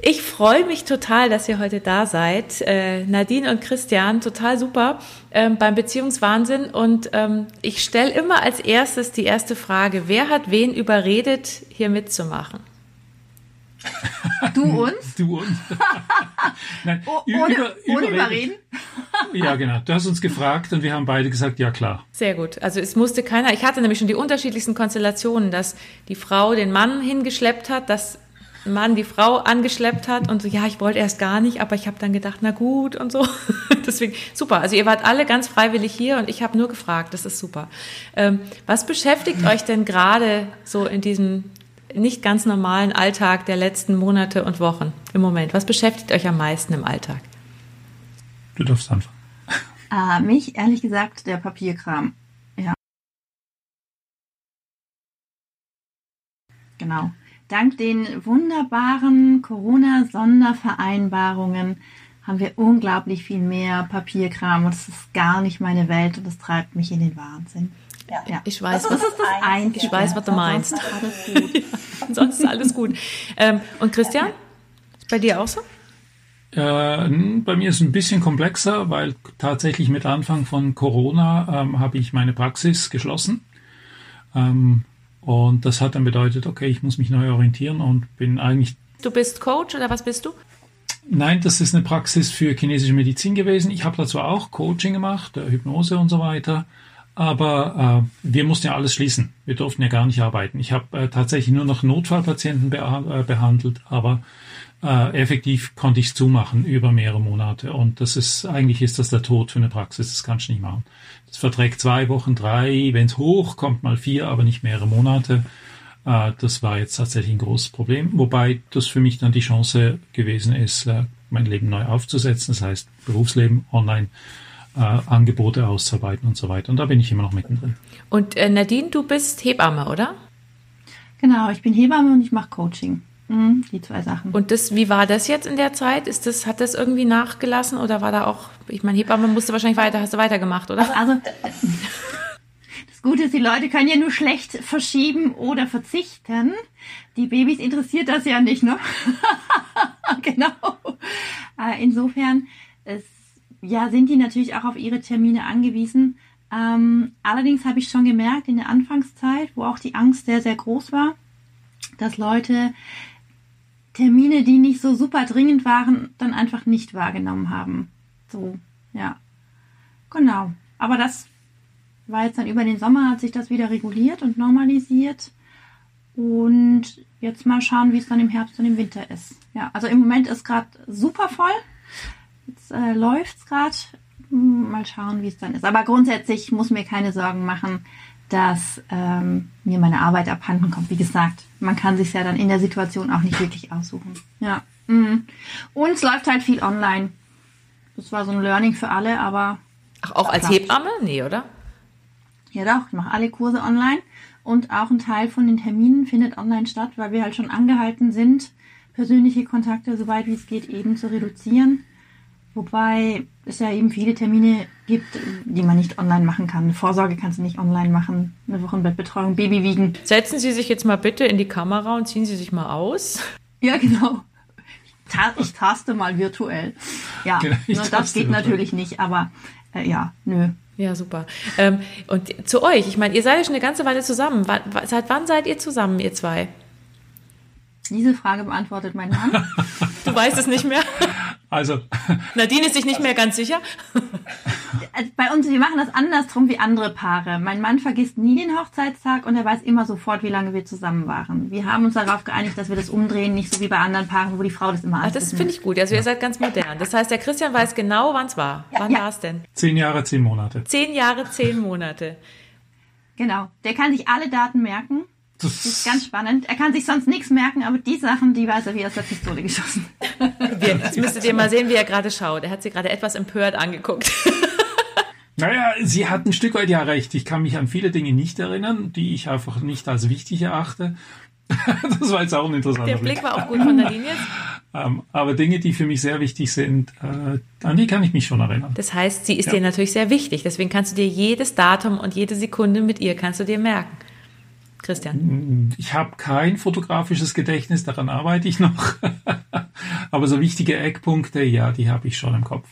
Ich freue mich total, dass ihr heute da seid. Äh, Nadine und Christian, total super ähm, beim Beziehungswahnsinn. Und ähm, ich stelle immer als erstes die erste Frage, wer hat wen überredet, hier mitzumachen? Du uns? Du uns. Nein, oh, ohne, über, ohne überreden? Ja, genau. Du hast uns gefragt und wir haben beide gesagt, ja klar. Sehr gut. Also es musste keiner, ich hatte nämlich schon die unterschiedlichsten Konstellationen, dass die Frau den Mann hingeschleppt hat, dass Mann die Frau angeschleppt hat und so, ja, ich wollte erst gar nicht, aber ich habe dann gedacht, na gut und so. Deswegen, super. Also ihr wart alle ganz freiwillig hier und ich habe nur gefragt, das ist super. Ähm, was beschäftigt euch denn gerade so in diesem nicht ganz normalen Alltag der letzten Monate und Wochen im Moment? Was beschäftigt euch am meisten im Alltag? Du darfst anfangen. Äh, mich, ehrlich gesagt, der Papierkram. Ja. Genau. Dank den wunderbaren Corona-Sondervereinbarungen haben wir unglaublich viel mehr Papierkram und es ist gar nicht meine Welt und das treibt mich in den Wahnsinn. Ja. ja. Ich weiß, was, was ich weiß, was du meinst. Ansonsten ist alles gut. Ähm, und Christian, ist bei dir auch so? Äh, bei mir ist es ein bisschen komplexer, weil tatsächlich mit Anfang von Corona ähm, habe ich meine Praxis geschlossen. Ähm, und das hat dann bedeutet, okay, ich muss mich neu orientieren und bin eigentlich. Du bist Coach oder was bist du? Nein, das ist eine Praxis für chinesische Medizin gewesen. Ich habe dazu auch Coaching gemacht, äh, Hypnose und so weiter. Aber äh, wir mussten ja alles schließen. Wir durften ja gar nicht arbeiten. Ich habe äh, tatsächlich nur noch Notfallpatienten beh äh, behandelt, aber äh, effektiv konnte ich es zumachen über mehrere Monate. Und das ist, eigentlich ist das der Tod für eine Praxis. Das kannst du nicht machen. Das verträgt zwei Wochen, drei, wenn es hoch kommt, mal vier, aber nicht mehrere Monate. Äh, das war jetzt tatsächlich ein großes Problem. Wobei das für mich dann die Chance gewesen ist, äh, mein Leben neu aufzusetzen. Das heißt, Berufsleben online. Äh, Angebote auszuarbeiten und so weiter. Und da bin ich immer noch mittendrin. Und äh, Nadine, du bist Hebamme, oder? Genau, ich bin Hebamme und ich mache Coaching. Mhm, die zwei Sachen. Und das, wie war das jetzt in der Zeit? Ist das, hat das irgendwie nachgelassen oder war da auch, ich meine, Hebamme musste wahrscheinlich weiter, hast du weitergemacht, oder? Also, das Gute ist, die Leute können ja nur schlecht verschieben oder verzichten. Die Babys interessiert das ja nicht, ne? genau. Äh, insofern ist, ja, sind die natürlich auch auf ihre Termine angewiesen. Ähm, allerdings habe ich schon gemerkt in der Anfangszeit, wo auch die Angst sehr, sehr groß war, dass Leute Termine, die nicht so super dringend waren, dann einfach nicht wahrgenommen haben. So, ja. Genau. Aber das war jetzt dann über den Sommer, hat sich das wieder reguliert und normalisiert. Und jetzt mal schauen, wie es dann im Herbst und im Winter ist. Ja, also im Moment ist gerade super voll. Jetzt äh, läuft es gerade. Mal schauen, wie es dann ist. Aber grundsätzlich muss mir keine Sorgen machen dass ähm, mir meine Arbeit abhanden kommt. Wie gesagt, man kann sich ja dann in der Situation auch nicht wirklich aussuchen. Ja. Mhm. Und es läuft halt viel online. Das war so ein Learning für alle, aber. Ach, auch als Hebamme? Nee, oder? Ja doch, ich mache alle Kurse online und auch ein Teil von den Terminen findet online statt, weil wir halt schon angehalten sind, persönliche Kontakte, soweit wie es geht, eben zu reduzieren. Wobei es ja eben viele Termine gibt, die man nicht online machen kann. Eine Vorsorge kannst du nicht online machen. Eine Wochenbettbetreuung, Baby wiegen. Setzen Sie sich jetzt mal bitte in die Kamera und ziehen Sie sich mal aus. Ja, genau. Ich taste mal virtuell. Ja, genau, das geht virtuell. natürlich nicht, aber äh, ja, nö. Ja, super. Ähm, und zu euch, ich meine, ihr seid ja schon eine ganze Weile zusammen. seit wann seid ihr zusammen, ihr zwei? Diese Frage beantwortet mein Mann. du weißt es nicht mehr. Also. Nadine ist sich nicht mehr ganz sicher. Also bei uns, wir machen das andersrum wie andere Paare. Mein Mann vergisst nie den Hochzeitstag und er weiß immer sofort, wie lange wir zusammen waren. Wir haben uns darauf geeinigt, dass wir das umdrehen, nicht so wie bei anderen Paaren, wo die Frau das immer alles Das finde ich gut. Also ihr seid ganz modern. Das heißt, der Christian weiß genau, wann es war. Ja, wann ja. war es denn? Zehn Jahre, zehn Monate. Zehn Jahre, zehn Monate. Genau. Der kann sich alle Daten merken. Das ist ganz spannend. Er kann sich sonst nichts merken, aber die Sachen, die weiß er wie aus der Pistole geschossen. Jetzt müsstet ihr mal sehen, wie er gerade schaut. Er hat sie gerade etwas empört angeguckt. Naja, sie hat ein Stück weit ja recht. Ich kann mich an viele Dinge nicht erinnern, die ich einfach nicht als wichtig erachte. das war jetzt auch ein interessanter Der Blick war auch gut von der Linie. Ähm, aber Dinge, die für mich sehr wichtig sind, äh, an die kann ich mich schon erinnern. Das heißt, sie ist ja. dir natürlich sehr wichtig. Deswegen kannst du dir jedes Datum und jede Sekunde mit ihr kannst du dir merken. Christian? Ich habe kein fotografisches Gedächtnis, daran arbeite ich noch. Aber so wichtige Eckpunkte, ja, die habe ich schon im Kopf.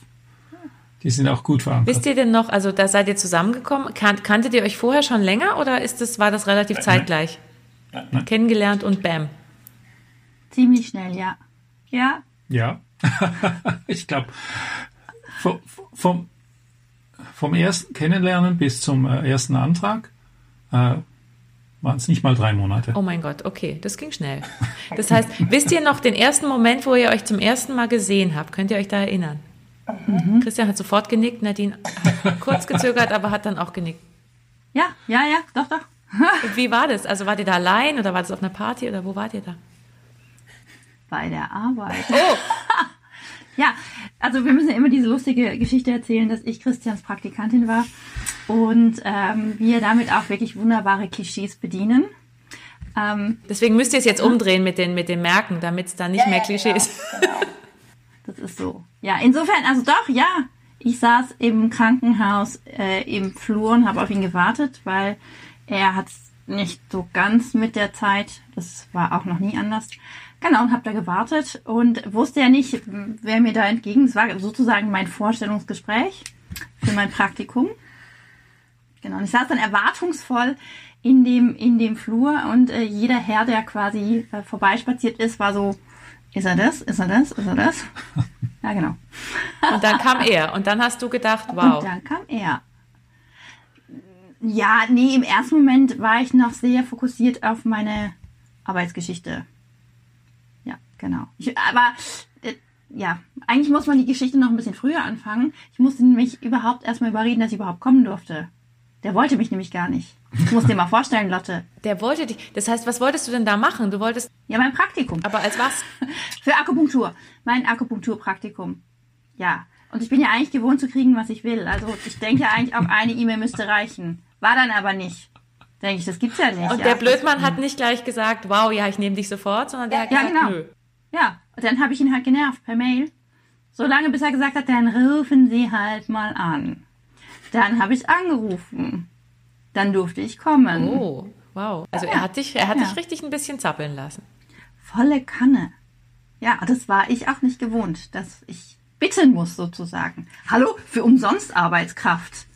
Die sind auch gut verankert. Wisst ihr denn noch, also da seid ihr zusammengekommen, kan kanntet ihr euch vorher schon länger oder ist das, war das relativ zeitgleich? Nein. Kennengelernt und bam. Ziemlich schnell, ja. Ja, Ja, ich glaube, vom, vom, vom ersten Kennenlernen bis zum äh, ersten Antrag äh, waren es nicht mal drei Monate. Oh mein Gott, okay, das ging schnell. Das heißt, wisst ihr noch den ersten Moment, wo ihr euch zum ersten Mal gesehen habt? Könnt ihr euch da erinnern? Christian hat sofort genickt, Nadine hat kurz gezögert, aber hat dann auch genickt. ja, ja, ja, doch, doch. Und wie war das? Also wart ihr da allein oder war das auf einer Party oder wo wart ihr da? Bei der Arbeit. Oh, Ja, also wir müssen ja immer diese lustige Geschichte erzählen, dass ich Christians Praktikantin war und ähm, wir damit auch wirklich wunderbare Klischees bedienen. Ähm, deswegen müsst ihr es jetzt umdrehen mit den, mit den Merken, damit es dann nicht mehr Klischee ist. das ist so. Ja, insofern, also doch, ja. Ich saß im Krankenhaus äh, im Flur und habe auf ihn gewartet, weil er hat nicht so ganz mit der Zeit, das war auch noch nie anders. Genau, und habe da gewartet und wusste ja nicht, wer mir da entgegen. Es war sozusagen mein Vorstellungsgespräch für mein Praktikum. Genau, und ich saß dann erwartungsvoll in dem, in dem Flur und äh, jeder Herr, der quasi äh, vorbeispaziert ist, war so, ist er das? Ist er das? Ist er das? Ja, genau. Und dann kam er und dann hast du gedacht, wow. Und dann kam er. Ja, nee, im ersten Moment war ich noch sehr fokussiert auf meine Arbeitsgeschichte. Ja, genau. Ich, aber äh, ja, eigentlich muss man die Geschichte noch ein bisschen früher anfangen. Ich musste nämlich überhaupt erstmal überreden, dass ich überhaupt kommen durfte. Der wollte mich nämlich gar nicht. Ich muss dir mal vorstellen, Lotte. Der wollte dich. Das heißt, was wolltest du denn da machen? Du wolltest, Ja, mein Praktikum. aber als was? Für Akupunktur. Mein Akupunkturpraktikum. Ja. Und ich bin ja eigentlich gewohnt zu kriegen, was ich will. Also ich denke eigentlich auch eine E-Mail müsste reichen. War dann aber nicht. Denke ich, das gibt's ja nicht. Und ja. der Blödmann hat nicht gleich gesagt, wow, ja, ich nehme dich sofort, sondern der hat Ja, gesagt, genau. nö. Ja, und dann habe ich ihn halt genervt per Mail. So lange, bis er gesagt hat, dann rufen Sie halt mal an. Dann habe ich angerufen. Dann durfte ich kommen. Oh, wow. Also er hat dich, er hat Ja. dich richtig ein bisschen zappeln lassen. Volle Kanne. Ja, das war ich auch nicht gewohnt, dass ich bitten muss sozusagen. Hallo, für umsonst Arbeitskraft.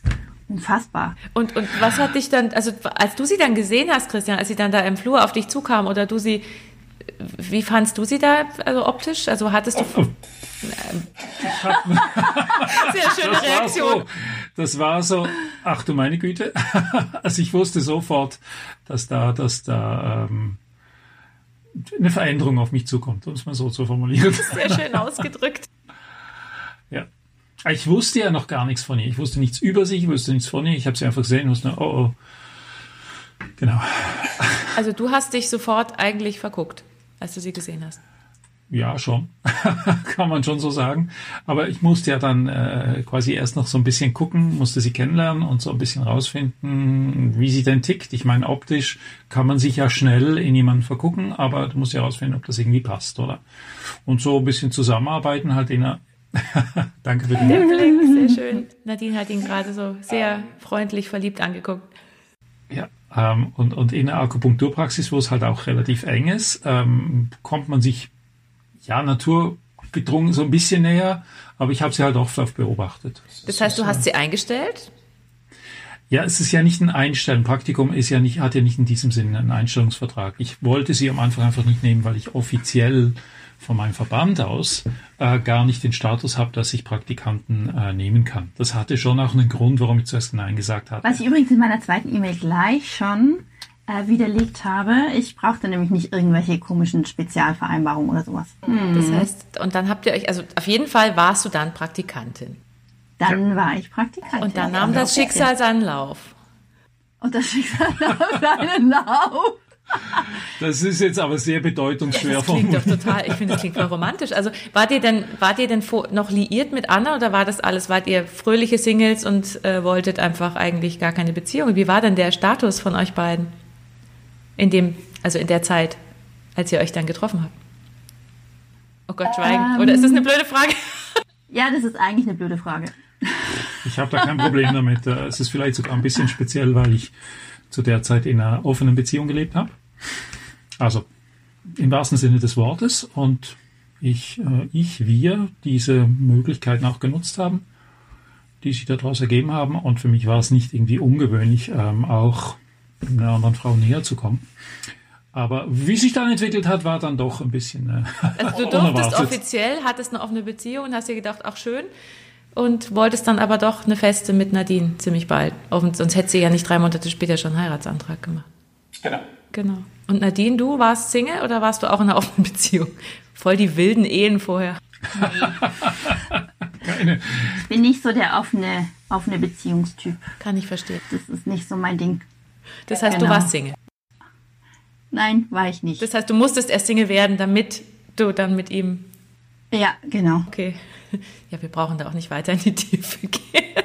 Unfassbar. Und, und was hat dich dann, also als du sie dann gesehen hast, Christian, als sie dann da im Flur auf dich zukam oder du sie, wie fandst du sie da, also optisch? Also hattest du sehr schöne Das war Reaktion. so, das war so, ach du meine Güte. Also ich wusste sofort, dass da, dass da ähm, eine Veränderung auf mich zukommt, um es mal so zu formulieren. Sehr schön ausgedrückt. Ja. Ich wusste ja noch gar nichts von ihr. Ich wusste nichts über sie, ich wusste nichts von ihr. Ich habe sie einfach gesehen und wusste, oh, oh. Genau. Also du hast dich sofort eigentlich verguckt, als du sie gesehen hast. Ja, schon. Kann man schon so sagen. Aber ich musste ja dann äh, quasi erst noch so ein bisschen gucken, musste sie kennenlernen und so ein bisschen rausfinden, wie sie denn tickt. Ich meine, optisch kann man sich ja schnell in jemanden vergucken, aber du musst ja rausfinden, ob das irgendwie passt, oder? Und so ein bisschen zusammenarbeiten halt in einer Danke für den Blick, sehr schön. Nadine hat ihn gerade so sehr freundlich verliebt angeguckt. Ja, ähm, und, und in der Akupunkturpraxis, wo es halt auch relativ eng ist, ähm, kommt man sich ja naturgedrungen so ein bisschen näher, aber ich habe sie halt oft auf beobachtet. Das heißt, du hast sie eingestellt? Ja, es ist ja nicht ein Einstellen. Praktikum ist ja nicht, hat ja nicht in diesem Sinne einen Einstellungsvertrag. Ich wollte sie am Anfang einfach nicht nehmen, weil ich offiziell von meinem Verband aus äh, gar nicht den Status habe, dass ich Praktikanten äh, nehmen kann. Das hatte schon auch einen Grund, warum ich zuerst Nein gesagt hatte. Was ich übrigens in meiner zweiten E-Mail gleich schon äh, widerlegt habe. Ich brauchte nämlich nicht irgendwelche komischen Spezialvereinbarungen oder sowas. Hm. Das heißt, und dann habt ihr euch, also auf jeden Fall warst du dann Praktikantin. Dann war ich Praktikantin. Und dann nahm das Schicksal seinen Lauf. Und das Schicksal nahm seinen Lauf. Das ist jetzt aber sehr bedeutungsschwer Das klingt doch formuliert. total, ich finde, das klingt voll romantisch. Also wart ihr denn, wart ihr denn noch liiert mit Anna oder war das alles, wart ihr fröhliche Singles und äh, wolltet einfach eigentlich gar keine Beziehung? Wie war denn der Status von euch beiden? In dem, also in der Zeit, als ihr euch dann getroffen habt? Oh Gott, schweigen. Ähm. Oder ist das eine blöde Frage? Ja, das ist eigentlich eine blöde Frage. Ich habe da kein Problem damit. Äh, Es ist vielleicht sogar ein bisschen speziell, weil ich zu der Zeit in einer offenen Beziehung gelebt habe. Also im wahrsten Sinne des Wortes. Und ich, äh, ich, wir diese Möglichkeiten auch genutzt haben, die sich daraus ergeben haben. Und für mich war es nicht irgendwie ungewöhnlich, ähm, auch einer anderen Frau näher zu kommen. Aber wie sich dann entwickelt hat, war dann doch ein bisschen. Äh, also du durftest offiziell, hattest eine offene Beziehung und hast dir gedacht, ach schön. Und wolltest dann aber doch eine Feste mit Nadine ziemlich bald. Sonst hätte sie ja nicht drei Monate später schon einen Heiratsantrag gemacht. Genau. Genau. Und Nadine, du warst Single oder warst du auch in einer offenen Beziehung? Voll die wilden Ehen vorher. Nee. Ich bin nicht so der offene, offene Beziehungstyp. Kann ich verstehen. Das ist nicht so mein Ding. Das heißt, genau. du warst Single? Nein, war ich nicht. Das heißt, du musstest erst Single werden, damit du dann mit ihm. Ja, genau. Okay. Ja, wir brauchen da auch nicht weiter in die Tiefe gehen.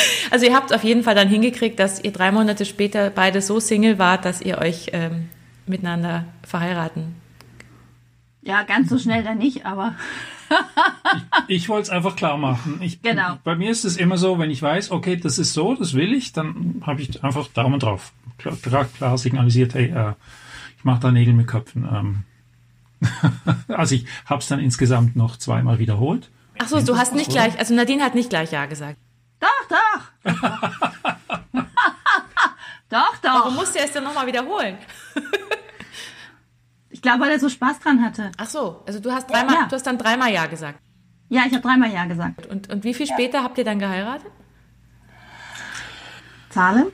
Also ihr habt auf jeden Fall dann hingekriegt, dass ihr drei Monate später beide so Single wart, dass ihr euch ähm, miteinander verheiraten. Ja, ganz so schnell dann nicht, aber. ich, ich wollte es einfach klar machen. Ich, genau. Bei mir ist es immer so, wenn ich weiß, okay, das ist so, das will ich, dann habe ich einfach Daumen drauf. Klar, klar signalisiert, hey, äh, ich mache da Nägel mit Köpfen. Ähm. also ich habe es dann insgesamt noch zweimal wiederholt. Ach so, du hast nicht gleich, also Nadine hat nicht gleich Ja gesagt. Doch, doch. doch, doch. Warum musst du es dann nochmal wiederholen? ich glaube, weil er so Spaß dran hatte. Ach so, also du hast dreimal, ja. du hast dann dreimal Ja gesagt. Ja, ich habe dreimal Ja gesagt. Und, und wie viel später ja. habt ihr dann geheiratet? Zahlen?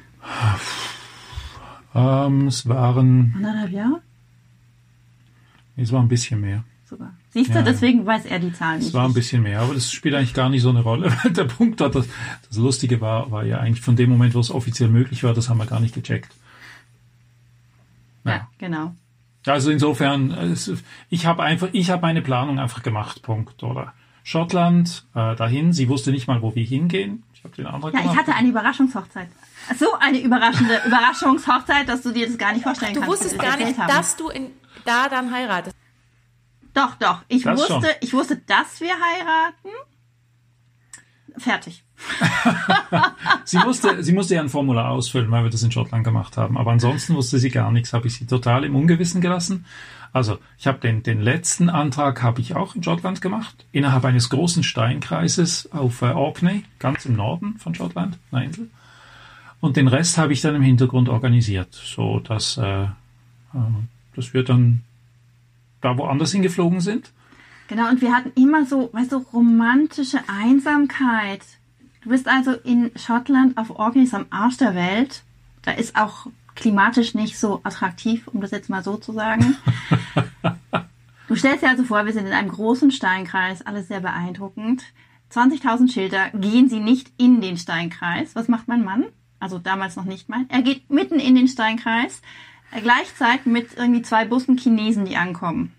Ähm, es waren. Anderthalb Jahre? Es war ein bisschen mehr. Siehst du, ja, deswegen weiß er die Zahlen nicht. Es war ein bisschen mehr, aber das spielt eigentlich gar nicht so eine Rolle. Der Punkt hat, das, das Lustige war, war ja eigentlich von dem Moment, wo es offiziell möglich war, das haben wir gar nicht gecheckt. Ja, ja genau. Also insofern, ich habe einfach, ich habe meine Planung einfach gemacht, Punkt. Oder Schottland, äh, dahin. Sie wusste nicht mal, wo wir hingehen. Ich habe den Antrag Ja, gemacht. ich hatte eine Überraschungshochzeit. So eine überraschende Überraschungshochzeit, dass du dir das gar nicht vorstellen du kannst. Du wusstest gar nicht, dass du in, da dann heiratest. Doch, doch. Ich das wusste, schon. ich wusste, dass wir heiraten. Fertig. sie, musste, sie musste ja ein Formular ausfüllen, weil wir das in Schottland gemacht haben. Aber ansonsten wusste sie gar nichts. Habe ich sie total im Ungewissen gelassen. Also ich habe den, den letzten Antrag habe ich auch in Schottland gemacht, innerhalb eines großen Steinkreises auf äh, Orkney, ganz im Norden von Schottland, einer Insel. Und den Rest habe ich dann im Hintergrund organisiert, so dass äh, äh das wir dann da woanders hingeflogen sind. Genau, und wir hatten immer so, weißt du, romantische Einsamkeit. Du bist also in Schottland auf Orkneys am Arsch der Welt. Da ist auch klimatisch nicht so attraktiv, um das jetzt mal so zu sagen. du stellst dir also vor, wir sind in einem großen Steinkreis, alles sehr beeindruckend. 20.000 Schilder, gehen Sie nicht in den Steinkreis. Was macht mein Mann? Also damals noch nicht mein. Er geht mitten in den Steinkreis, gleichzeitig mit irgendwie zwei Bussen Chinesen, die ankommen.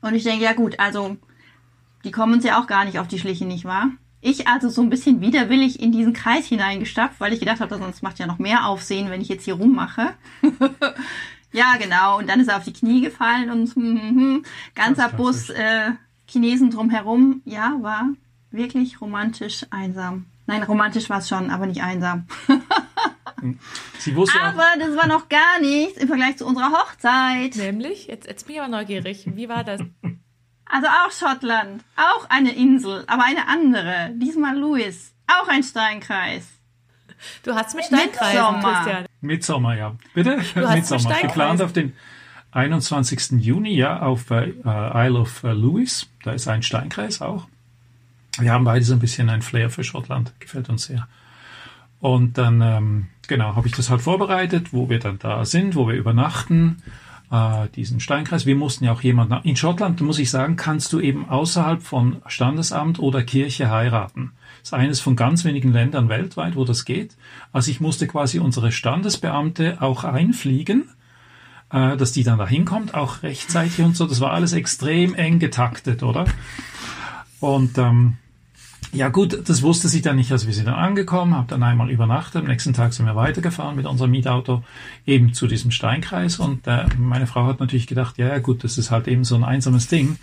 Und ich denke, ja gut, also die kommen uns ja auch gar nicht auf die Schliche, nicht wahr? Ich also so ein bisschen widerwillig in diesen Kreis hineingestapft, weil ich gedacht habe, sonst macht ja noch mehr Aufsehen, wenn ich jetzt hier rummache. ja, genau. Und dann ist er auf die Knie gefallen und hm, hm, hm, ganzer Bus äh, Chinesen drumherum. Ja, war wirklich romantisch einsam. Nein, romantisch war es schon, aber nicht einsam. Sie wusste aber das war noch gar nichts im Vergleich zu unserer Hochzeit. Nämlich? Jetzt, jetzt bin ich aber neugierig. Wie war das? Also auch Schottland. Auch eine Insel, aber eine andere. Diesmal Lewis. Auch ein Steinkreis. Du hast mit Steinkreis, Christian. Mitsommer, ja. Bitte? Du hast Mitsommer. Mit Geplant auf den 21. Juni, ja, auf äh, Isle of äh, Lewis. Da ist ein Steinkreis auch. Wir haben beide so ein bisschen ein Flair für Schottland. Gefällt uns sehr. Und dann, ähm, genau, habe ich das halt vorbereitet, wo wir dann da sind, wo wir übernachten, äh, diesen Steinkreis. Wir mussten ja auch jemanden, in Schottland, muss ich sagen, kannst du eben außerhalb von Standesamt oder Kirche heiraten. Das ist eines von ganz wenigen Ländern weltweit, wo das geht. Also ich musste quasi unsere Standesbeamte auch einfliegen, äh, dass die dann da hinkommt, auch rechtzeitig und so. Das war alles extrem eng getaktet, oder? Und ähm, ja gut, das wusste sie dann nicht, als wir sind dann angekommen, habe dann einmal übernachtet, am nächsten Tag sind wir weitergefahren mit unserem Mietauto eben zu diesem Steinkreis und äh, meine Frau hat natürlich gedacht, ja, ja gut, das ist halt eben so ein einsames Ding.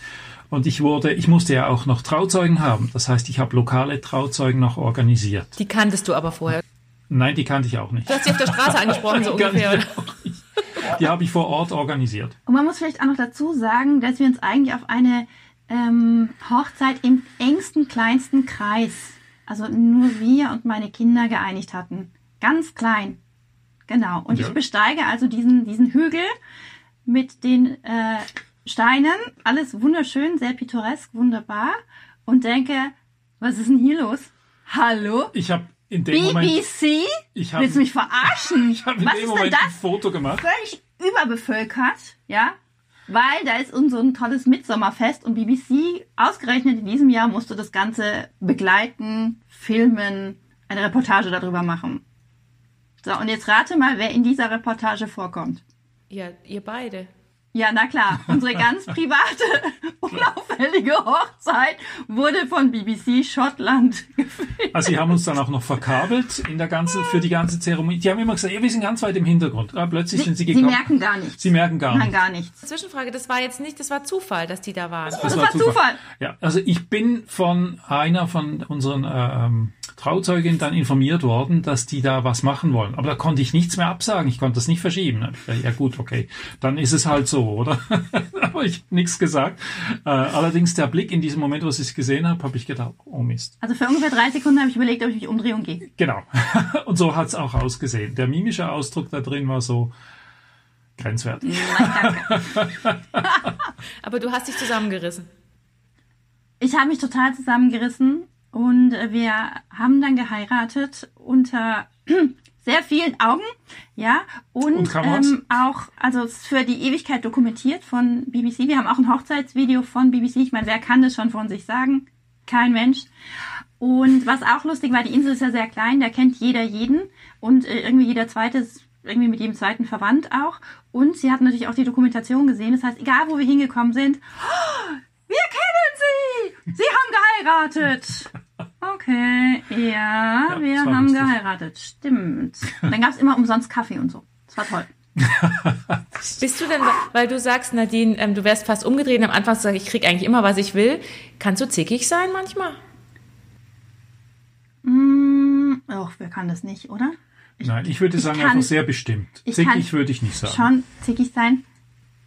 Und ich wurde, ich musste ja auch noch Trauzeugen haben. Das heißt, ich habe lokale Trauzeugen noch organisiert. Die kanntest du aber vorher? Nein, die kannte ich auch nicht. Du hast sie auf der Straße angesprochen, so ungefähr. Die habe ich vor Ort organisiert. Und man muss vielleicht auch noch dazu sagen, dass wir uns eigentlich auf eine ähm, Hochzeit im engsten, kleinsten Kreis, also nur wir und meine Kinder geeinigt hatten. Ganz klein. Genau. Und Ja. ich besteige also diesen, diesen Hügel mit den äh, Steinen. Alles wunderschön, sehr pittoresk, wunderbar. Und denke, was ist denn hier los? Hallo? Ich habe in dem Moment, BBC? Ich hab- Willst du mich verarschen? ich habe in was dem ist denn Moment ein? Foto gemacht. völlig überbevölkert, ja, weil da ist unser ein tolles Mitsommerfest und BBC ausgerechnet in diesem Jahr musste das Ganze begleiten, filmen, eine Reportage darüber machen. So, und jetzt rate mal, wer in dieser Reportage vorkommt. Ja, ihr beide. Ja, na klar, unsere ganz private, unauffällige Hochzeit wurde von BBC Schottland gefilmt. Also sie haben uns dann auch noch verkabelt in der ganzen, für die ganze Zeremonie. Die haben immer gesagt, ja, wir sind ganz weit im Hintergrund. Ja, plötzlich sind sie Sie gekommen. merken gar nichts. Sie merken gar Nein, nicht. gar nichts. Zwischenfrage, das war jetzt nicht, das war Zufall, dass die da waren. Das war Zufall. Ja, also ich bin von einer von unseren äh, ähm, Trauzeuginnen dann informiert worden, dass die da was machen wollen. Aber da konnte ich nichts mehr absagen. Ich konnte das nicht verschieben. Ja gut, okay, dann ist es halt so, oder? Aber ich habe nichts gesagt. Äh, allerdings der Blick in diesem Moment, wo ich es gesehen habe, habe ich gedacht, oh Mist. Also für ungefähr drei Sekunden habe ich überlegt, ob ich mich umdrehe und gehe. Genau. Und so hat es auch ausgesehen. Der mimische Ausdruck da drin war so grenzwertig. Nein, danke. Aber du hast dich zusammengerissen. Ich habe mich total zusammengerissen und wir haben dann geheiratet unter sehr vielen Augen, ja, und, Und ähm, auch, also es ist für die Ewigkeit dokumentiert von BBC. Wir haben auch ein Hochzeitsvideo von BBC. Ich meine, wer kann das schon von sich sagen? Kein Mensch. Und was auch lustig war, die Insel ist ja sehr klein, da kennt jeder jeden und äh, irgendwie jeder zweite ist irgendwie mit jedem zweiten verwandt auch. Und sie hatten natürlich auch die Dokumentation gesehen. Das heißt, egal wo wir hingekommen sind, "Oh, wir kennen sie! Sie haben geheiratet! Okay, ja, Ja, wir haben lustig. geheiratet. Stimmt. Dann gab es immer umsonst Kaffee und so. Das war toll. Bist du denn, weil du sagst, Nadine, ähm, du wärst fast umgedreht und am Anfang sagst, ich krieg eigentlich immer, was ich will. Kannst du zickig sein manchmal? Mm, Och, wer kann das nicht, oder? Nein, ich würde ich sagen, kann- einfach sehr bestimmt. ich Zickig würde ich nicht sagen. Schon zickig sein,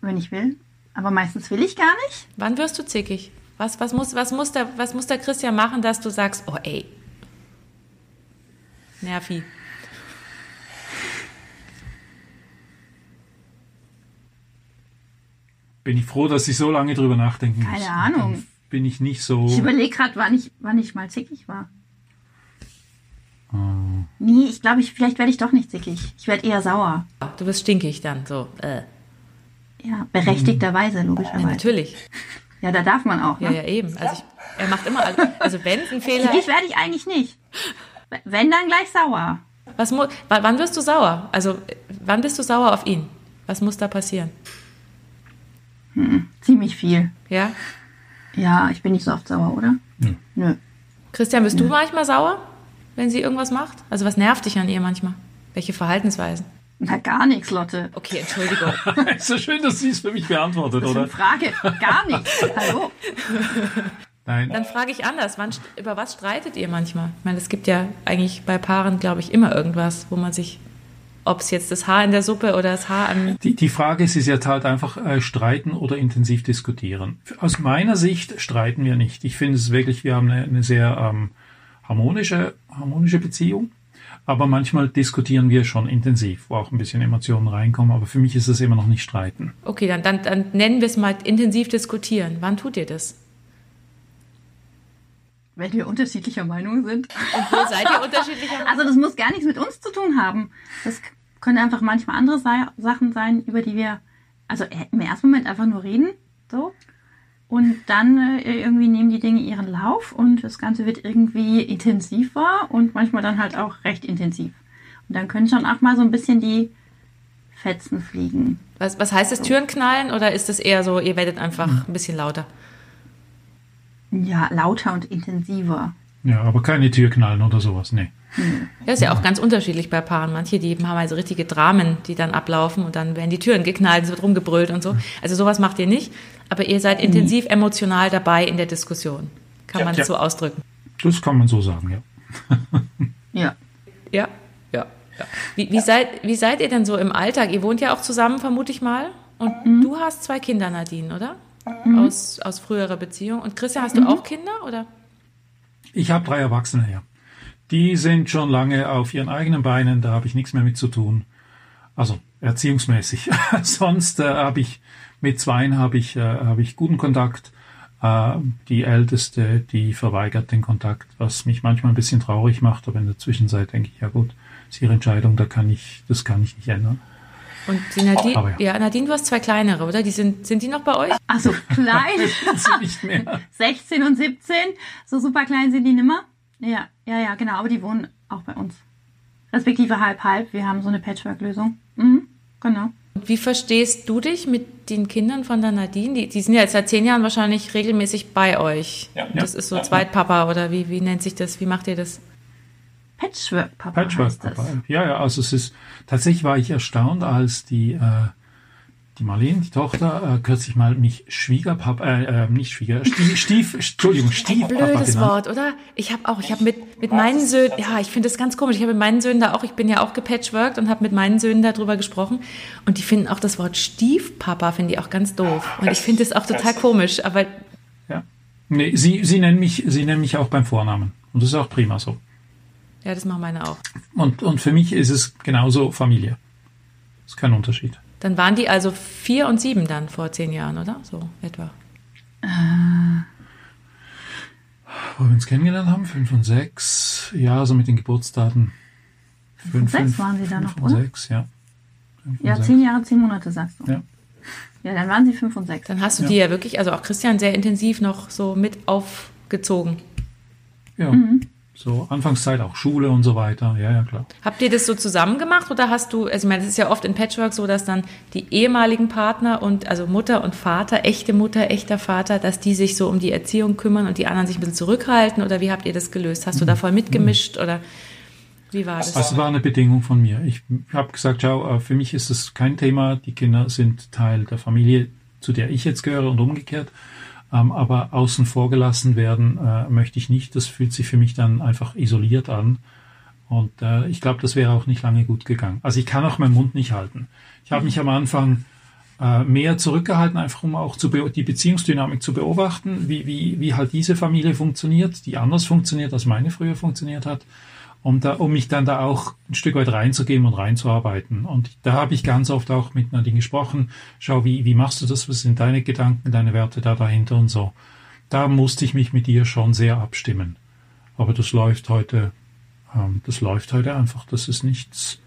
wenn ich will. Aber meistens will ich gar nicht. Wann wirst du zickig? Was, was, muss, was, muss der, was muss der Christian machen, dass du sagst, oh ey, nervi. Bin ich froh, dass ich so lange drüber nachdenken muss. Keine Ahnung. Dann bin ich nicht so. Ich überlege gerade, wann ich, wann ich mal zickig war. Ah. Nee, ich glaube, ich, vielleicht werde ich doch nicht zickig. Ich werde eher sauer. Du wirst stinkig dann, so. Äh. Ja, berechtigterweise, Ja, logischerweise. natürlich. Ja, da darf man auch. Ja, Ne? ja, eben. Also ich, er macht immer, alles. also wenn ein Fehler, Zickig werde ich eigentlich nicht. Wenn, dann gleich sauer. was mu wann wirst du sauer? Also wann bist du sauer auf ihn? Was muss da passieren? Ziemlich viel. Ja? Ja, ich bin nicht so oft sauer, oder? Nö. Nö. Christian, bist du manchmal sauer, wenn sie irgendwas macht? Also was nervt dich an ihr manchmal? Welche Verhaltensweisen? Na, gar nichts, Lotte. Okay, Entschuldigung. ist so schön, dass sie es für mich beantwortet, Das ist eine oder? Frage. Gar nichts. Hallo. Nein. Dann frage ich anders. Wann, über was streitet ihr manchmal? Ich meine, es gibt ja eigentlich bei Paaren, glaube ich, immer irgendwas, wo man sich, ob es jetzt das Haar in der Suppe oder das Haar an. Die, die Frage ist, ist jetzt halt einfach äh, streiten oder intensiv diskutieren. Aus meiner Sicht streiten wir nicht. Ich finde es wirklich, wir haben eine, eine sehr ähm, harmonische, harmonische Beziehung. Aber manchmal diskutieren wir schon intensiv, wo auch ein bisschen Emotionen reinkommen. Aber für mich ist es immer noch nicht streiten. Okay, dann, dann, dann nennen wir es mal intensiv diskutieren. Wann tut ihr das? Wenn wir unterschiedlicher Meinung sind. Und wo seid ihr unterschiedlicher Meinung? Also das muss gar nichts mit uns zu tun haben. Das können einfach manchmal andere Sa Sachen sein, über die wir, also im ersten Moment einfach nur reden, so. Und dann äh, irgendwie nehmen die Dinge ihren Lauf und das Ganze wird irgendwie intensiver und manchmal dann halt auch recht intensiv. Und dann können schon auch mal so ein bisschen die Fetzen fliegen. Was, was heißt das, Türen knallen oder ist es eher so, ihr werdet einfach ein bisschen lauter? Ja, lauter und intensiver. Ja, aber keine Türknallen oder sowas, nee. Ja, ist ja auch ganz unterschiedlich bei Paaren. Manche, die haben also richtige Dramen, die dann ablaufen und dann werden die Türen geknallt, es wird rumgebrüllt und so. Also sowas macht ihr nicht, aber ihr seid intensiv emotional dabei in der Diskussion. Kann Ja, man ja. so ausdrücken. Das kann man so sagen, ja. Ja. Ja, ja. Wie, wie, seid, wie seid ihr denn so im Alltag? Ihr wohnt ja auch zusammen, vermute ich mal. Und mhm. du hast zwei Kinder, Nadine, oder? Mhm. Aus, aus früherer Beziehung. Und Christian, hast du mhm. auch Kinder, oder? Ich habe drei Erwachsene, ja. Die sind schon lange auf ihren eigenen Beinen, da habe ich nichts mehr mit zu tun. Also erziehungsmäßig. Sonst äh, habe ich mit zweien habe ich, äh, habe ich guten Kontakt. Äh, die älteste, die verweigert den Kontakt, was mich manchmal ein bisschen traurig macht, aber in der Zwischenzeit denke ich, ja gut, ist ihre Entscheidung, da kann ich, das kann ich nicht ändern. Und die Nadine, ja. ja. Nadine, du hast zwei kleinere, oder? Die sind, sind die noch bei euch? Also klein. nicht mehr. 16 und 17. So super klein sind die nimmer. Ja, ja, ja, genau. Aber die wohnen auch bei uns. Respektive halb, halb. Wir haben so eine Patchwork-Lösung. Mhm, genau. Wie verstehst du dich mit den Kindern von der Nadine? Die, die sind ja jetzt seit zehn Jahren wahrscheinlich regelmäßig bei euch. Ja, das ja, ist so ja, Zweitpapa oder wie, wie nennt sich das? Wie macht ihr das? Patchwork-Papa. Patchwork-Papa. Ja, ja, also es ist, tatsächlich war ich erstaunt, als die, äh, die Marlene, die Tochter, äh, kürzlich mal mich Schwiegerpapa, äh, äh nicht Schwieger, Stief, Stief Entschuldigung, Stiefpapa Blödes genannt. Wort, oder? Ich habe auch, ich habe mit, mit meinen Söhnen, ja, ich finde das ganz komisch, ich habe mit meinen Söhnen da auch, ich bin ja auch gepatchworked und habe mit meinen Söhnen darüber gesprochen und die finden auch das Wort Stiefpapa, finde ich auch ganz doof. Und ich finde das auch total komisch, aber... Ja, nee, sie, sie nennen mich, sie nennen mich auch beim Vornamen und das ist auch prima so. Ja, das machen meine auch. Und, und für mich ist es genauso Familie. Das ist kein Unterschied. Dann waren die also vier und sieben dann vor zehn Jahren, oder? So etwa. Äh. Wo wir uns kennengelernt haben, fünf und sechs. Ja, so mit den Geburtsdaten. Fünf, fünf sechs waren sie da noch, oder? Sechs, ja. ja, zehn Jahre, zehn Monate, sagst du. Ja. Ja, dann waren sie fünf und sechs. Dann hast du ja. die ja wirklich, also auch Christian, sehr intensiv noch so mit aufgezogen. Ja. Mhm. So Anfangszeit auch Schule und so weiter. Ja, ja, klar. Habt ihr das so zusammen gemacht oder hast du, also ich meine, es ist ja oft in Patchwork so, dass dann die ehemaligen Partner und also Mutter und Vater, echte Mutter, echter Vater, dass die sich so um die Erziehung kümmern und die anderen sich ein bisschen zurückhalten oder wie habt ihr das gelöst? Hast du da voll mitgemischt oder wie war das? Das war eine Bedingung von mir. Ich habe gesagt, schau, äh, für mich ist es kein Thema. Die Kinder sind Teil der Familie, zu der ich jetzt gehöre und umgekehrt. Ähm, aber außen vor gelassen werden äh, möchte ich nicht. Das fühlt sich für mich dann einfach isoliert an. Und äh, ich glaube, das wäre auch nicht lange gut gegangen. Also ich kann auch meinen Mund nicht halten. Ich habe mich am Anfang äh, mehr zurückgehalten, einfach um auch zu die Beziehungsdynamik zu beobachten, wie, wie, wie halt diese Familie funktioniert, die anders funktioniert, als meine früher funktioniert hat um, da, um mich dann da auch ein Stück weit reinzugeben und reinzuarbeiten. Und da habe ich ganz oft auch mit Nadine gesprochen, schau, wie, wie machst du das, was sind deine Gedanken, deine Werte da dahinter und so. Da musste ich mich mit ihr schon sehr abstimmen. Aber das läuft heute, ähm, das läuft heute einfach, das ist nichts,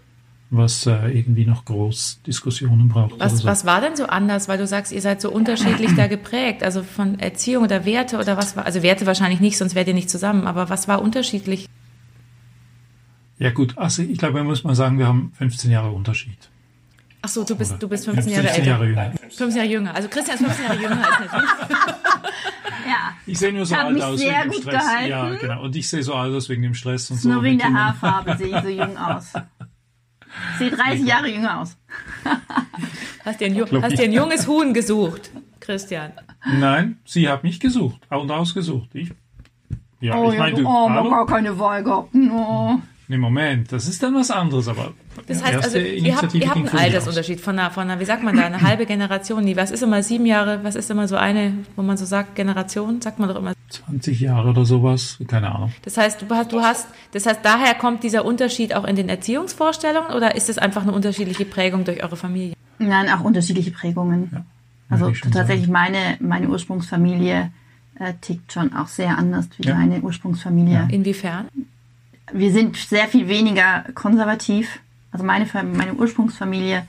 was äh, irgendwie noch groß Diskussionen braucht. Was, so. was war denn so anders, weil du sagst, ihr seid so unterschiedlich da geprägt, also von Erziehung oder Werte oder was war, also Werte wahrscheinlich nicht, sonst wärt ihr nicht zusammen, aber was war unterschiedlich? Ja gut, also ich glaube, muss man sagen, wir haben 15 Jahre Unterschied. Ach so, du bist, du bist 15 Jahre 15 Jahre älter. Jünger. 15 Jahre jünger. Also Christian ist 15 Jahre jünger als natürlich. ja. Ich sehe nur so alt aus wegen dem Stress. Gehalten. Ja, genau. Und ich sehe so alt aus wegen dem Stress und so. Nur wegen der Haarfarbe sehe ich so jung aus. Ich sehe 30 Jahre jünger aus. hast dir ein, hast dir ein junges Huhn gesucht, Christian? Nein, sie hat mich gesucht und ausgesucht. Ich, ja, oh, ich meine, ja, du, oh, hallo? gar keine Wahl gehabt. Oh. Nee, Moment, das ist dann was anderes, aber. Das heißt, also, ihr habt, ihr habt einen Altersunterschied von einer, von einer, wie sagt man da, eine halbe Generation. was ist immer sieben Jahre, was ist immer so eine, wo man so sagt, Generation, sagt man doch immer. 20 Jahre oder sowas, keine Ahnung. Das heißt, du hast, du hast, das heißt, daher kommt dieser Unterschied auch in den Erziehungsvorstellungen oder ist es einfach eine unterschiedliche Prägung durch eure Familie? Nein, auch unterschiedliche Prägungen. Ja, also tatsächlich sagen. meine, meine Ursprungsfamilie äh, tickt schon auch sehr anders wie ja. deine Ursprungsfamilie. Ja. Inwiefern? Wir sind sehr viel weniger konservativ. Also meine, meine Ursprungsfamilie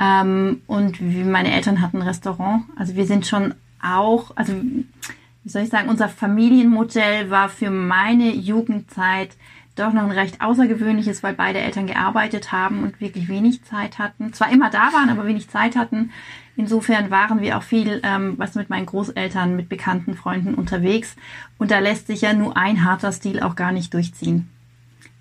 ähm, und meine Eltern hatten ein Restaurant. Also wir sind schon auch, also wie soll ich sagen, unser Familienmodell war für meine Jugendzeit doch noch ein recht außergewöhnliches, weil beide Eltern gearbeitet haben und wirklich wenig Zeit hatten. Zwar immer da waren, aber wenig Zeit hatten. Insofern waren wir auch viel, ähm, was mit meinen Großeltern, mit bekannten Freunden unterwegs. Und da lässt sich ja nur ein harter Stil auch gar nicht durchziehen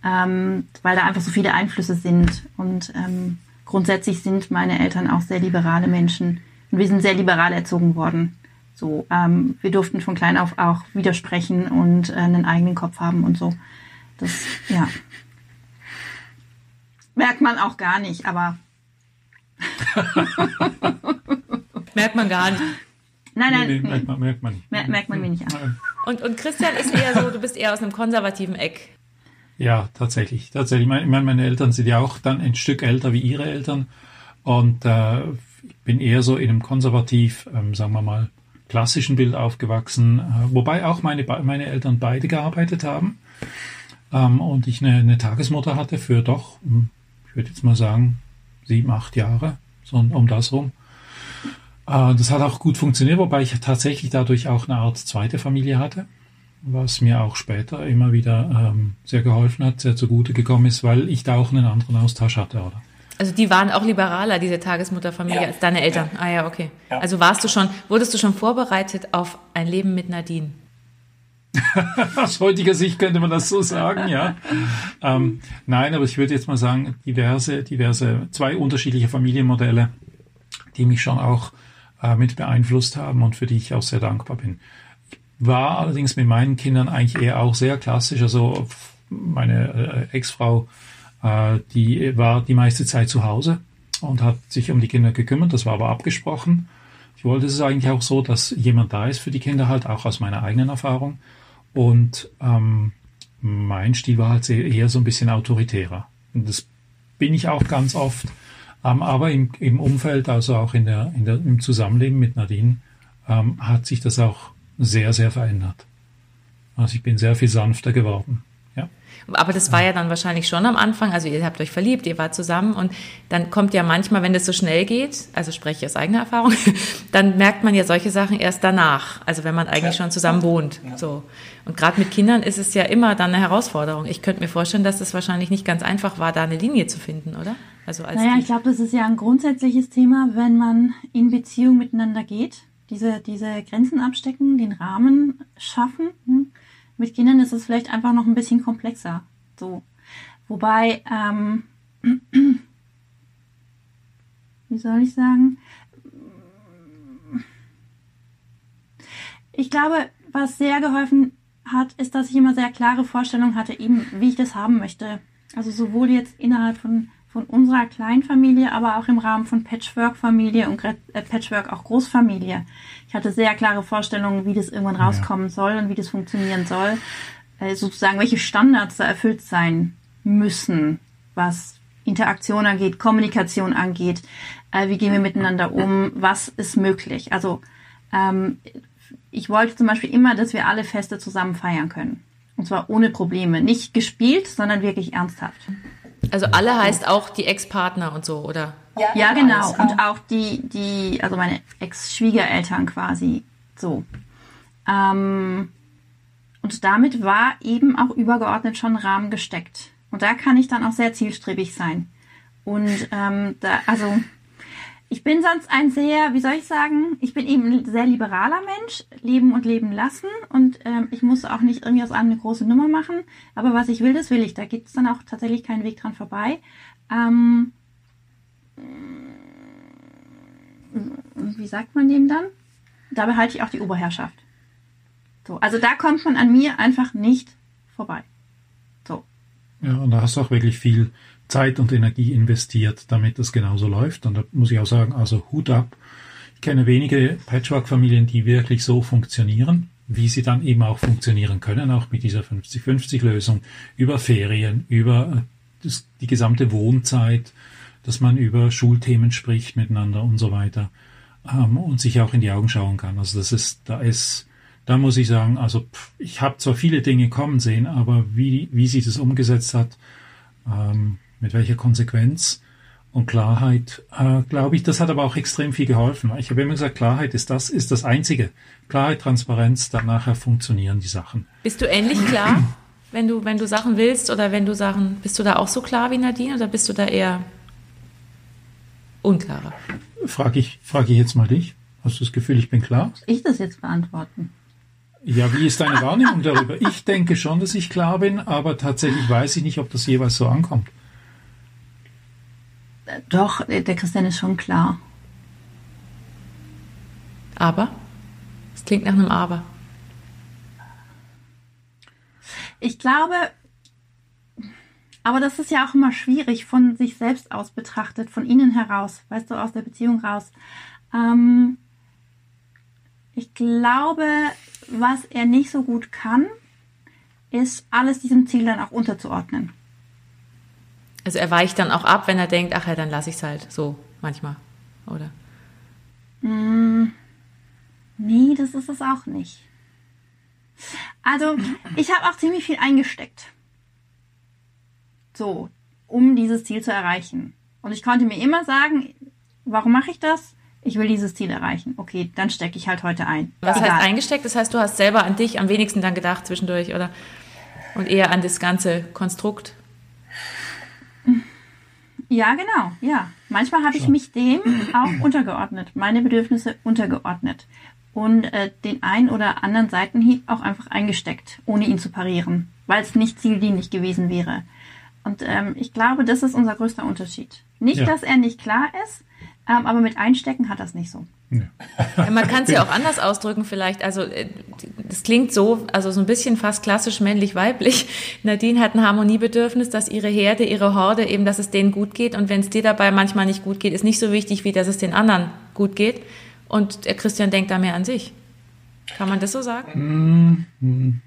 ähm, weil da einfach so viele Einflüsse sind. Und ähm, grundsätzlich sind meine Eltern auch sehr liberale Menschen. Und wir sind sehr liberal erzogen worden. So, ähm, wir durften von klein auf auch widersprechen und äh, einen eigenen Kopf haben und so. Das, ja. merkt man auch gar nicht, aber. merkt man gar nicht. Nein, nein, nee, nee, merkt, man, merkt man nicht. Mer merkt man mir nicht an. Und, und Christian ist eher so, du bist eher aus einem konservativen Eck. Ja, tatsächlich. Tatsächlich. Ich meine, meine Eltern sind ja auch dann ein Stück älter wie ihre Eltern. Und äh, ich bin eher so in einem konservativ, ähm, sagen wir mal, klassischen Bild aufgewachsen, äh, wobei auch meine, meine Eltern beide gearbeitet haben. Ähm, und ich eine, eine Tagesmutter hatte für doch, hm, ich würde jetzt mal sagen, sieben, acht Jahre, so um das rum. Äh, das hat auch gut funktioniert, wobei ich tatsächlich dadurch auch eine Art zweite Familie hatte, was mir auch später immer wieder ähm, sehr geholfen hat, sehr zugute gekommen ist, weil ich da auch einen anderen Austausch hatte, oder? Also die waren auch liberaler, diese Tagesmutterfamilie, ja. als deine Eltern. Ja. Ah ja, okay. Ja. Also warst du schon, wurdest du schon vorbereitet auf ein Leben mit Nadine? Aus heutiger Sicht könnte man das so sagen, ja. ähm, nein, aber ich würde jetzt mal sagen, diverse, diverse, zwei unterschiedliche Familienmodelle, die mich schon auch äh, mit beeinflusst haben und für die ich auch sehr dankbar bin. War allerdings mit meinen Kindern eigentlich eher auch sehr klassisch. Also meine äh, Ex-Frau, äh, die war die meiste Zeit zu Hause und hat sich um die Kinder gekümmert. Das war aber abgesprochen. Ich wollte es eigentlich auch so, dass jemand da ist für die Kinder halt, auch aus meiner eigenen Erfahrung. Und ähm, mein Stil war halt eher so ein bisschen autoritärer. Und das bin ich auch ganz oft. Ähm, aber im, im Umfeld, also auch in der, in der, im Zusammenleben mit Nadine, ähm, hat sich das auch sehr, sehr verändert. Also ich bin sehr viel sanfter geworden. Ja. Aber das war ja dann wahrscheinlich schon am Anfang, also ihr habt euch verliebt, ihr wart zusammen und dann kommt ja manchmal, wenn das so schnell geht, also spreche ich aus eigener Erfahrung, dann merkt man ja solche Sachen erst danach, also wenn man eigentlich schon zusammen wohnt. So. Und gerade mit Kindern ist es ja immer dann eine Herausforderung. Ich könnte mir vorstellen, dass es wahrscheinlich nicht ganz einfach war, da eine Linie zu finden, oder? Also als naja, ich glaube, das ist ja ein grundsätzliches Thema, wenn man in Beziehung miteinander geht. Diese, diese Grenzen abstecken, den Rahmen schaffen. Hm? Mit Kindern ist es vielleicht einfach noch ein bisschen komplexer. So. Wobei, ähm, wie soll ich sagen? Ich glaube, was sehr geholfen hat, ist, dass ich immer sehr klare Vorstellungen hatte, eben wie ich das haben möchte. Also sowohl jetzt innerhalb von von unserer Kleinfamilie, aber auch im Rahmen von Patchwork-Familie und äh, Patchwork auch Großfamilie. Ich hatte sehr klare Vorstellungen, wie das irgendwann rauskommen ja. soll und wie das funktionieren soll. Äh, sozusagen, welche Standards da erfüllt sein müssen, was Interaktion angeht, Kommunikation angeht, äh, wie gehen wir miteinander um, was ist möglich. Also ähm, ich wollte zum Beispiel immer, dass wir alle Feste zusammen feiern können. Und zwar ohne Probleme. Nicht gespielt, sondern wirklich ernsthaft. Also alle heißt auch die Ex-Partner und so, oder? Ja, ja genau. Und auch die, die, also meine Ex-Schwiegereltern quasi. So. Ähm, und damit war eben auch übergeordnet schon Rahmen gesteckt. Und da kann ich dann auch sehr zielstrebig sein. Und ähm, da, also ich bin sonst ein sehr, wie soll ich sagen, ich bin eben ein sehr liberaler Mensch, leben und leben lassen und ähm, ich muss auch nicht irgendwie aus einem eine große Nummer machen, aber was ich will, das will ich. Da gibt es dann auch tatsächlich keinen Weg dran vorbei. Ähm, wie sagt man dem dann? Da behalte ich auch die Oberherrschaft. So, also da kommt man an mir einfach nicht vorbei. So. Ja, und da hast du auch wirklich viel Zeit und Energie investiert, damit das genauso läuft. Und da muss ich auch sagen, also Hut ab. Ich kenne wenige Patchwork-Familien, die wirklich so funktionieren, wie sie dann eben auch funktionieren können, auch mit dieser 50-50-Lösung, über Ferien, über äh, das, die gesamte Wohnzeit, dass man über Schulthemen spricht miteinander und so weiter ähm, und sich auch in die Augen schauen kann. Also das ist, da ist, da muss ich sagen, also pff, ich habe zwar viele Dinge kommen sehen, aber wie, wie sie das umgesetzt hat, ähm, mit welcher Konsequenz und Klarheit, äh, glaube ich, das hat aber auch extrem viel geholfen. Ich habe immer gesagt, Klarheit ist das, ist das Einzige. Klarheit, Transparenz, dann nachher funktionieren die Sachen. Bist du ähnlich klar, wenn du, wenn du Sachen willst oder wenn du Sachen, bist du da auch so klar wie Nadine oder bist du da eher unklarer? Frage ich, frage ich jetzt mal dich. Hast du das Gefühl, ich bin klar? Muss ich das jetzt beantworten? Ja, wie ist deine Wahrnehmung darüber? Ich denke schon, dass ich klar bin, aber tatsächlich weiß ich nicht, ob das jeweils so ankommt. Doch, der Christian ist schon klar. Aber? Es klingt nach einem Aber. Ich glaube, Aber das ist ja auch immer schwierig von sich selbst aus betrachtet, von innen heraus, weißt du, aus der Beziehung raus. Ähm, ich glaube, was er nicht so gut kann, ist alles diesem Ziel dann auch unterzuordnen. Also er weicht dann auch ab, wenn er denkt, ach ja, dann lasse ich es halt so manchmal, oder? Mm, nee, das ist es auch nicht. Also, ich habe auch ziemlich viel eingesteckt. So, um dieses Ziel zu erreichen. Und ich konnte mir immer sagen, warum mache ich das? Ich will dieses Ziel erreichen. Okay, dann stecke ich halt heute ein. Was Egal. heißt eingesteckt? Das heißt, du hast selber an dich am wenigsten dann gedacht zwischendurch, oder? Und eher an das ganze Konstrukt. Ja, genau, ja. Manchmal habe ich mich dem auch untergeordnet, meine Bedürfnisse untergeordnet und äh, den einen oder anderen Seitenhieb auch einfach eingesteckt, ohne ihn zu parieren, weil es nicht zieldienlich gewesen wäre. Und ähm, ich glaube, das ist unser größter Unterschied. Nicht, ja. dass er nicht klar ist, ähm, aber mit Einstecken hat das nicht so. Ja, man kann es ja auch anders ausdrücken vielleicht. Also äh, das klingt so, also so ein bisschen fast klassisch männlich-weiblich. Nadine hat ein Harmoniebedürfnis, dass ihre Herde, ihre Horde eben, dass es denen gut geht. Und wenn es dir dabei manchmal nicht gut geht, ist nicht so wichtig, wie dass es den anderen gut geht. Und Christian denkt da mehr an sich. Kann man das so sagen? Mm,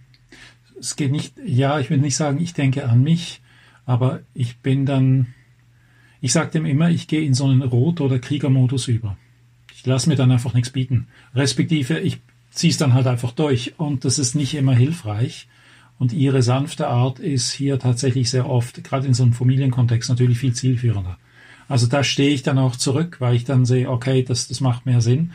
es geht nicht, ja, ich will nicht sagen, ich denke an mich, aber ich bin dann, ich sage dem immer, ich gehe in so einen Rot- oder Kriegermodus über. Ich lasse mir dann einfach nichts bieten. Respektive, ich ziehe es dann halt einfach durch und das ist nicht immer hilfreich. Und ihre sanfte Art ist hier tatsächlich sehr oft, gerade in so einem Familienkontext, natürlich viel zielführender. Also da stehe ich dann auch zurück, weil ich dann sehe, okay, das, das macht mehr Sinn.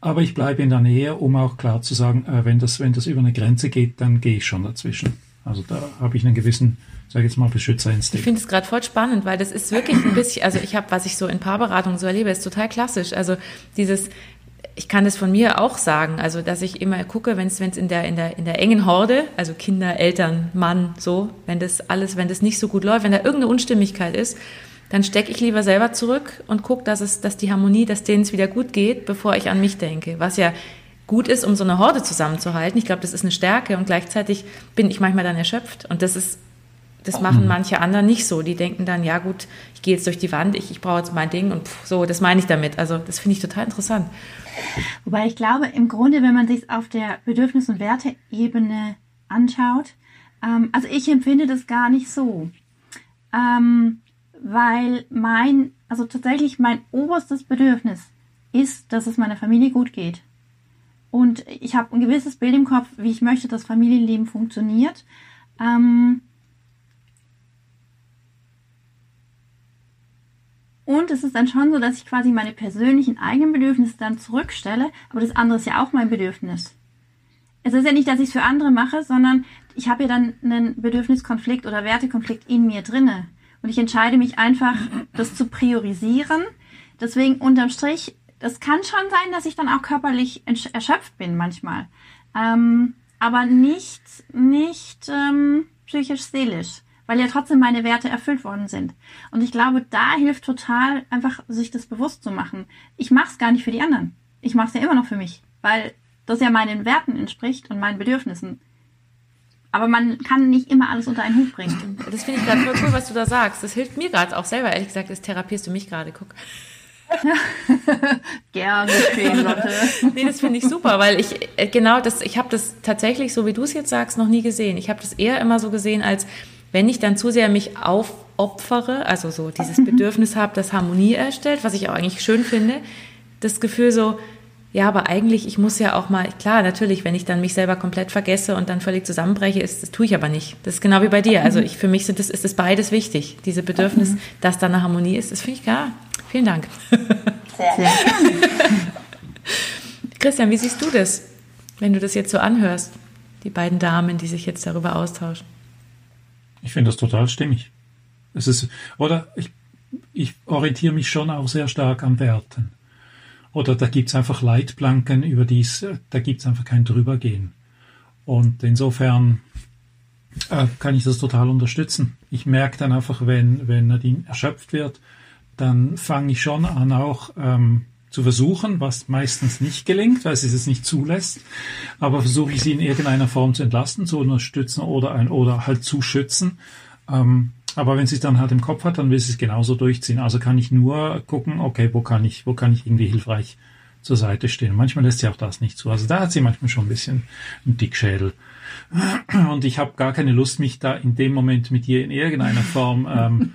Aber ich bleibe in der Nähe, um auch klar zu sagen, äh, wenn, das, wenn das über eine Grenze geht, dann gehe ich schon dazwischen. Also da habe ich einen gewissen, sage ich jetzt mal, Beschützerinstinkt. Ich finde es gerade voll spannend, weil das ist wirklich ein bisschen, also ich habe, was ich so in Paarberatungen so erlebe, ist total klassisch. Also dieses, ich kann das von mir auch sagen, also dass ich immer gucke, wenn es in der, in, der, in der engen Horde, also Kinder, Eltern, Mann, so, wenn das alles, wenn das nicht so gut läuft, wenn da irgendeine Unstimmigkeit ist, dann stecke ich lieber selber zurück und gucke, dass es, dass die Harmonie, dass denen es wieder gut geht, bevor ich an mich denke. Was ja gut ist, um so eine Horde zusammenzuhalten. Ich glaube, das ist eine Stärke und gleichzeitig bin ich manchmal dann erschöpft. Und das ist, das machen manche anderen nicht so. Die denken dann, ja gut, ich gehe jetzt durch die Wand, ich, ich brauche jetzt mein Ding und pff, so, das meine ich damit. Also das finde ich total interessant. Wobei ich glaube, im Grunde, wenn man sich auf der Bedürfnis- und Werteebene anschaut, ähm, also ich empfinde das gar nicht so. Ähm, weil mein, also tatsächlich mein oberstes Bedürfnis ist, dass es meiner Familie gut geht. Und ich habe ein gewisses Bild im Kopf, wie ich möchte, dass Familienleben funktioniert. Ähm und es ist dann schon so, dass ich quasi meine persönlichen eigenen Bedürfnisse dann zurückstelle, aber das andere ist ja auch mein Bedürfnis. Es ist ja nicht, dass ich es für andere mache, sondern ich habe ja dann einen Bedürfniskonflikt oder Wertekonflikt in mir drinne. Und ich entscheide mich einfach, das zu priorisieren. Deswegen unterm Strich, das kann schon sein, dass ich dann auch körperlich erschöpft bin manchmal. Ähm, aber nicht, nicht ähm, psychisch-seelisch, weil ja trotzdem meine Werte erfüllt worden sind. Und ich glaube, da hilft total einfach, sich das bewusst zu machen. Ich mache es gar nicht für die anderen. Ich mache es ja immer noch für mich, weil das ja meinen Werten entspricht und meinen Bedürfnissen. Aber man kann nicht immer alles unter einen Hut bringen. Das finde ich gerade voll cool, was du da sagst. Das hilft mir gerade auch selber, ehrlich gesagt, das therapierst du mich gerade, guck. Gerne schön, Lotte. nee, das finde ich super, weil ich äh, genau das, ich habe das tatsächlich, so wie du es jetzt sagst, noch nie gesehen. Ich habe das eher immer so gesehen, als wenn ich dann zu sehr mich aufopfere, also so dieses mhm. Bedürfnis habe, das Harmonie erstellt, was ich auch eigentlich schön finde, das Gefühl so, ja, aber eigentlich, ich muss ja auch mal, klar, natürlich, wenn ich dann mich selber komplett vergesse und dann völlig zusammenbreche, ist, das tue ich aber nicht. Das ist genau wie bei dir. Also ich, für mich sind das, ist das beides wichtig. Diese Bedürfnis, mhm. dass da eine Harmonie ist, das finde ich gar. Vielen Dank. Sehr, sehr. Christian, wie siehst du das, wenn du das jetzt so anhörst? Die beiden Damen, die sich jetzt darüber austauschen. Ich finde das total stimmig. Es ist, oder ich, ich orientiere mich schon auch sehr stark an Werten. Oder da gibt's einfach Leitplanken, über die da gibt's einfach kein Drübergehen. Und insofern äh, kann ich das total unterstützen. Ich merke dann einfach, wenn, wenn Nadine erschöpft wird, dann fange ich schon an, auch ähm, zu versuchen, was meistens nicht gelingt, weil sie es nicht zulässt. Aber versuche ich sie in irgendeiner Form zu entlasten, zu unterstützen oder, ein, oder halt zu schützen. Ähm, Aber wenn sie es dann halt im Kopf hat, dann will sie es genauso durchziehen. Also kann ich nur gucken, okay, wo kann ich, wo kann ich irgendwie hilfreich zur Seite stehen. Manchmal lässt sie auch das nicht zu. Also da hat sie manchmal schon ein bisschen einen Dickschädel. Und ich habe gar keine Lust, mich da in dem Moment mit ihr in irgendeiner Form. Ähm,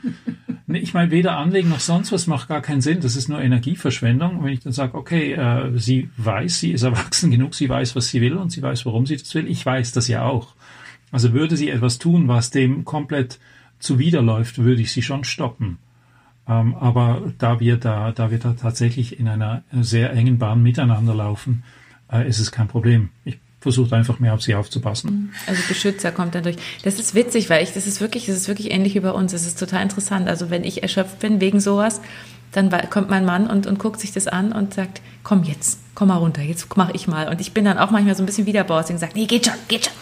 ich meine, weder anlegen noch sonst was macht gar keinen Sinn. Das ist nur Energieverschwendung. Wenn ich dann sage, okay, äh, sie weiß, sie ist erwachsen genug, sie weiß, was sie will und sie weiß, warum sie das will. Ich weiß das ja auch. Also würde sie etwas tun, was dem komplett zuwiderläuft, würde ich sie schon stoppen. Ähm, aber da wir da, da wir da tatsächlich in einer sehr engen Bahn miteinander laufen, äh, ist es kein Problem. Ich versuche einfach mehr auf sie aufzupassen. Also Beschützer kommt dann durch. Das ist witzig, weil ich, das ist wirklich, das ist wirklich ähnlich wie bei uns. Das ist total interessant. Also wenn ich erschöpft bin wegen sowas, dann kommt mein Mann und, und guckt sich das an und sagt, komm jetzt, komm mal runter, jetzt mach ich mal. Und ich bin dann auch manchmal so ein bisschen widerborstig und sage, nee, geht schon, geht schon.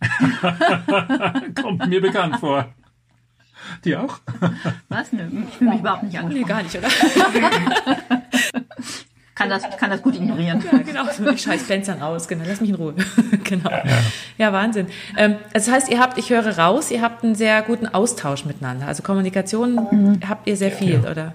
kommt mir bekannt vor. Die auch? Was? Nö, ich fühle mich überhaupt nicht angesprochen. Nee, gar nicht, oder? kann das, kann das gut ignorieren. Ja, genau. So, ich scheiß Fenstern aus. Genau, lass mich in Ruhe. genau. Ja. ja, Wahnsinn. Ähm, das heißt, ihr habt, ich höre raus, ihr habt einen sehr guten Austausch miteinander. Also Kommunikation mhm. habt ihr sehr viel, ja. oder?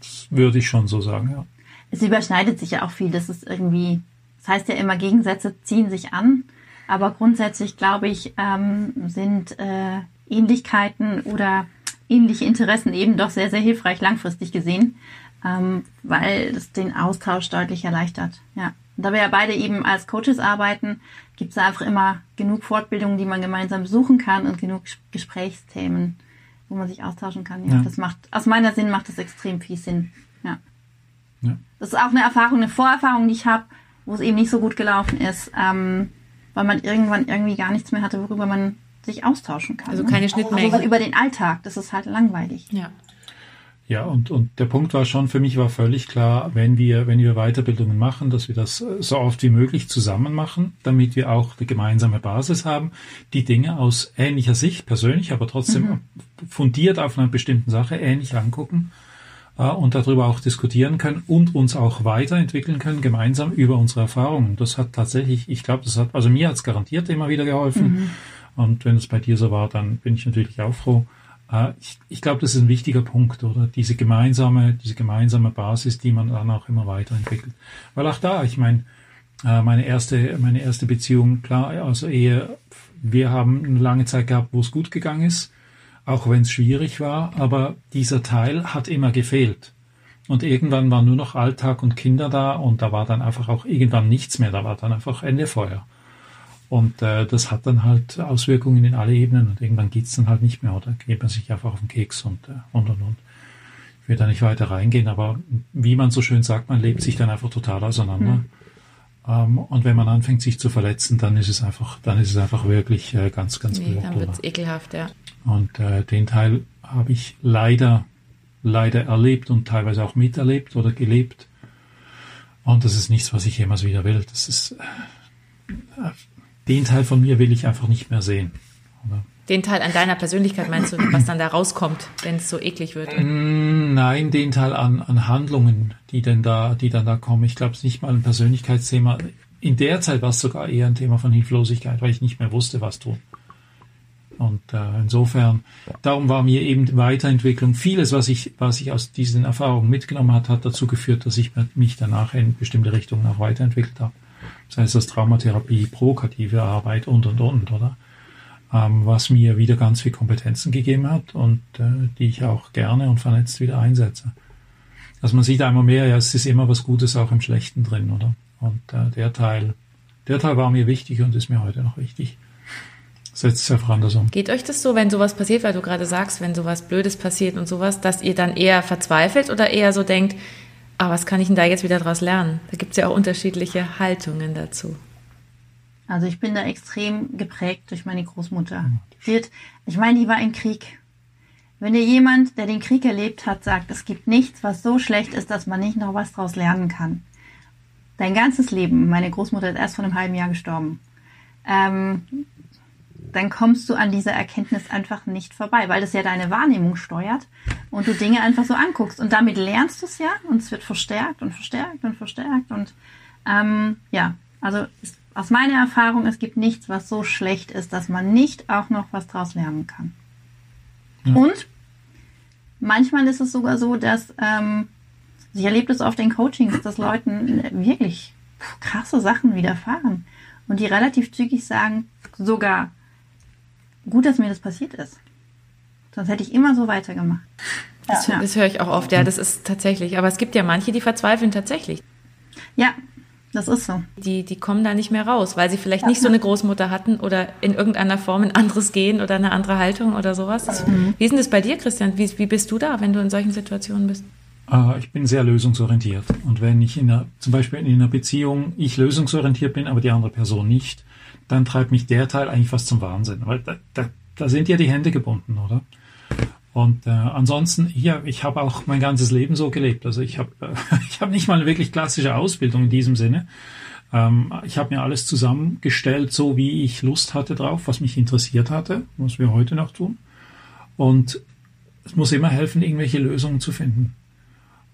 Das würde ich schon so sagen, ja. Es überschneidet sich ja auch viel. Das ist irgendwie, das heißt ja immer, Gegensätze ziehen sich an. Aber grundsätzlich, glaube ich, ähm, sind äh, Ähnlichkeiten oder ähnliche Interessen eben doch sehr, sehr hilfreich langfristig gesehen, ähm, weil es den Austausch deutlich erleichtert. Ja. Und da wir ja beide eben als Coaches arbeiten, gibt es einfach immer genug Fortbildungen, die man gemeinsam besuchen kann und genug Gesprächsthemen, wo man sich austauschen kann. Ja, ja. Das macht, aus meiner Sinn macht das extrem viel Sinn. Ja. ja. Das ist auch eine Erfahrung, eine Vorerfahrung, die ich habe, wo es eben nicht so gut gelaufen ist, ähm, weil man irgendwann irgendwie gar nichts mehr hatte, worüber man sich austauschen kann. Also keine ne? Schnittmengen. Also über den Alltag, das ist halt langweilig. Ja. Ja, und, und der Punkt war schon, für mich war völlig klar, wenn wir, wenn wir Weiterbildungen machen, dass wir das so oft wie möglich zusammen machen, damit wir auch eine gemeinsame Basis haben, die Dinge aus ähnlicher Sicht, persönlich, aber trotzdem mhm. fundiert auf einer bestimmten Sache ähnlich angucken äh, und darüber auch diskutieren können und uns auch weiterentwickeln können, gemeinsam über unsere Erfahrungen. Das hat tatsächlich, ich glaube, das hat, also mir hat es garantiert immer wieder geholfen. Mhm und wenn es bei dir so war, dann bin ich natürlich auch froh. Äh, ich, ich glaube, das ist ein wichtiger Punkt, oder? Diese gemeinsame, diese gemeinsame Basis, die man dann auch immer weiterentwickelt. Weil auch da, ich meine, äh, meine erste, meine erste Beziehung, klar, also Ehe, wir haben eine lange Zeit gehabt, wo es gut gegangen ist, auch wenn es schwierig war, aber dieser Teil hat immer gefehlt. Und irgendwann war nur noch Alltag und Kinder da und da war dann einfach auch irgendwann nichts mehr, da war dann einfach Ende Feuer. Und äh, das hat dann halt Auswirkungen in alle Ebenen und irgendwann geht's dann halt nicht mehr oder geht man sich einfach auf den Keks und, äh, und und und. Ich will da nicht weiter reingehen, aber wie man so schön sagt, man lebt sich dann einfach total auseinander. Mhm. Ähm, und wenn man anfängt, sich zu verletzen, dann ist es einfach, dann ist es einfach wirklich äh, ganz, ganz nee, Dann wird's ekelhaft, ja. Und äh, den Teil habe ich leider, leider erlebt und teilweise auch miterlebt oder gelebt. Und das ist nichts, was ich jemals wieder will. Das ist äh, den Teil von mir will ich einfach nicht mehr sehen. Oder? Den Teil an deiner Persönlichkeit meinst du, was dann da rauskommt, wenn es so eklig wird? Mm, nein, den Teil an, an Handlungen, die denn da, die dann da kommen. Ich glaube, es ist nicht mal ein Persönlichkeitsthema. In der Zeit war es sogar eher ein Thema von Hilflosigkeit, weil ich nicht mehr wusste, was tun. Und äh, insofern, darum war mir eben die Weiterentwicklung, vieles, was ich, was ich aus diesen Erfahrungen mitgenommen hat, hat dazu geführt, dass ich mich danach in bestimmte Richtungen auch weiterentwickelt habe sei es das Traumatherapie, provokative Arbeit und, und, und, oder? Ähm, was mir wieder ganz viel Kompetenzen gegeben hat und äh, die ich auch gerne und vernetzt wieder einsetze. Also man sieht einmal mehr, ja, es ist immer was Gutes auch im Schlechten drin, oder? Und äh, der Teil, der Teil war mir wichtig und ist mir heute noch wichtig. Setzt es einfach anders um. Geht euch das so, wenn sowas passiert, weil du gerade sagst, wenn sowas Blödes passiert und sowas, dass ihr dann eher verzweifelt oder eher so denkt, aber was kann ich denn da jetzt wieder daraus lernen? Da gibt es ja auch unterschiedliche Haltungen dazu. Also ich bin da extrem geprägt durch meine Großmutter. Ich meine, die war im Krieg. Wenn dir jemand, der den Krieg erlebt hat, sagt, es gibt nichts, was so schlecht ist, dass man nicht noch was daraus lernen kann. Dein ganzes Leben, meine Großmutter ist erst vor einem halben Jahr gestorben. Ähm, dann kommst du an dieser Erkenntnis einfach nicht vorbei, weil das ja deine Wahrnehmung steuert und du Dinge einfach so anguckst. Und damit lernst du es ja und es wird verstärkt und verstärkt und verstärkt. Und ähm, ja, also ist, aus meiner Erfahrung, es gibt nichts, was so schlecht ist, dass man nicht auch noch was draus lernen kann. Ja. Und manchmal ist es sogar so, dass ähm, ich erlebe das oft in Coachings, dass Leuten wirklich krasse Sachen widerfahren und die relativ zügig sagen, sogar gut, dass mir das passiert ist. Sonst hätte ich immer so weitergemacht. Das, ja. das höre ich auch oft, ja, das ist tatsächlich. Aber es gibt ja manche, die verzweifeln tatsächlich. Ja, das ist so. Die, die kommen da nicht mehr raus, weil sie vielleicht ja. nicht so eine Großmutter hatten oder in irgendeiner Form ein anderes Gehen oder eine andere Haltung oder sowas. Mhm. Wie ist denn das bei dir, Christian? Wie, wie bist du da, wenn du in solchen Situationen bist? Äh, ich bin sehr lösungsorientiert. Und wenn ich in einer, zum Beispiel in einer Beziehung ich lösungsorientiert bin, aber die andere Person nicht, dann treibt mich der Teil eigentlich fast zum Wahnsinn. Weil da, da, da sind ja die Hände gebunden, oder? Und äh, ansonsten, ja, ich habe auch mein ganzes Leben so gelebt. Also ich habe äh, hab nicht mal eine wirklich klassische Ausbildung in diesem Sinne. Ähm, ich habe mir alles zusammengestellt, so wie ich Lust hatte drauf, was mich interessiert hatte, was wir heute noch tun. Und es muss immer helfen, irgendwelche Lösungen zu finden.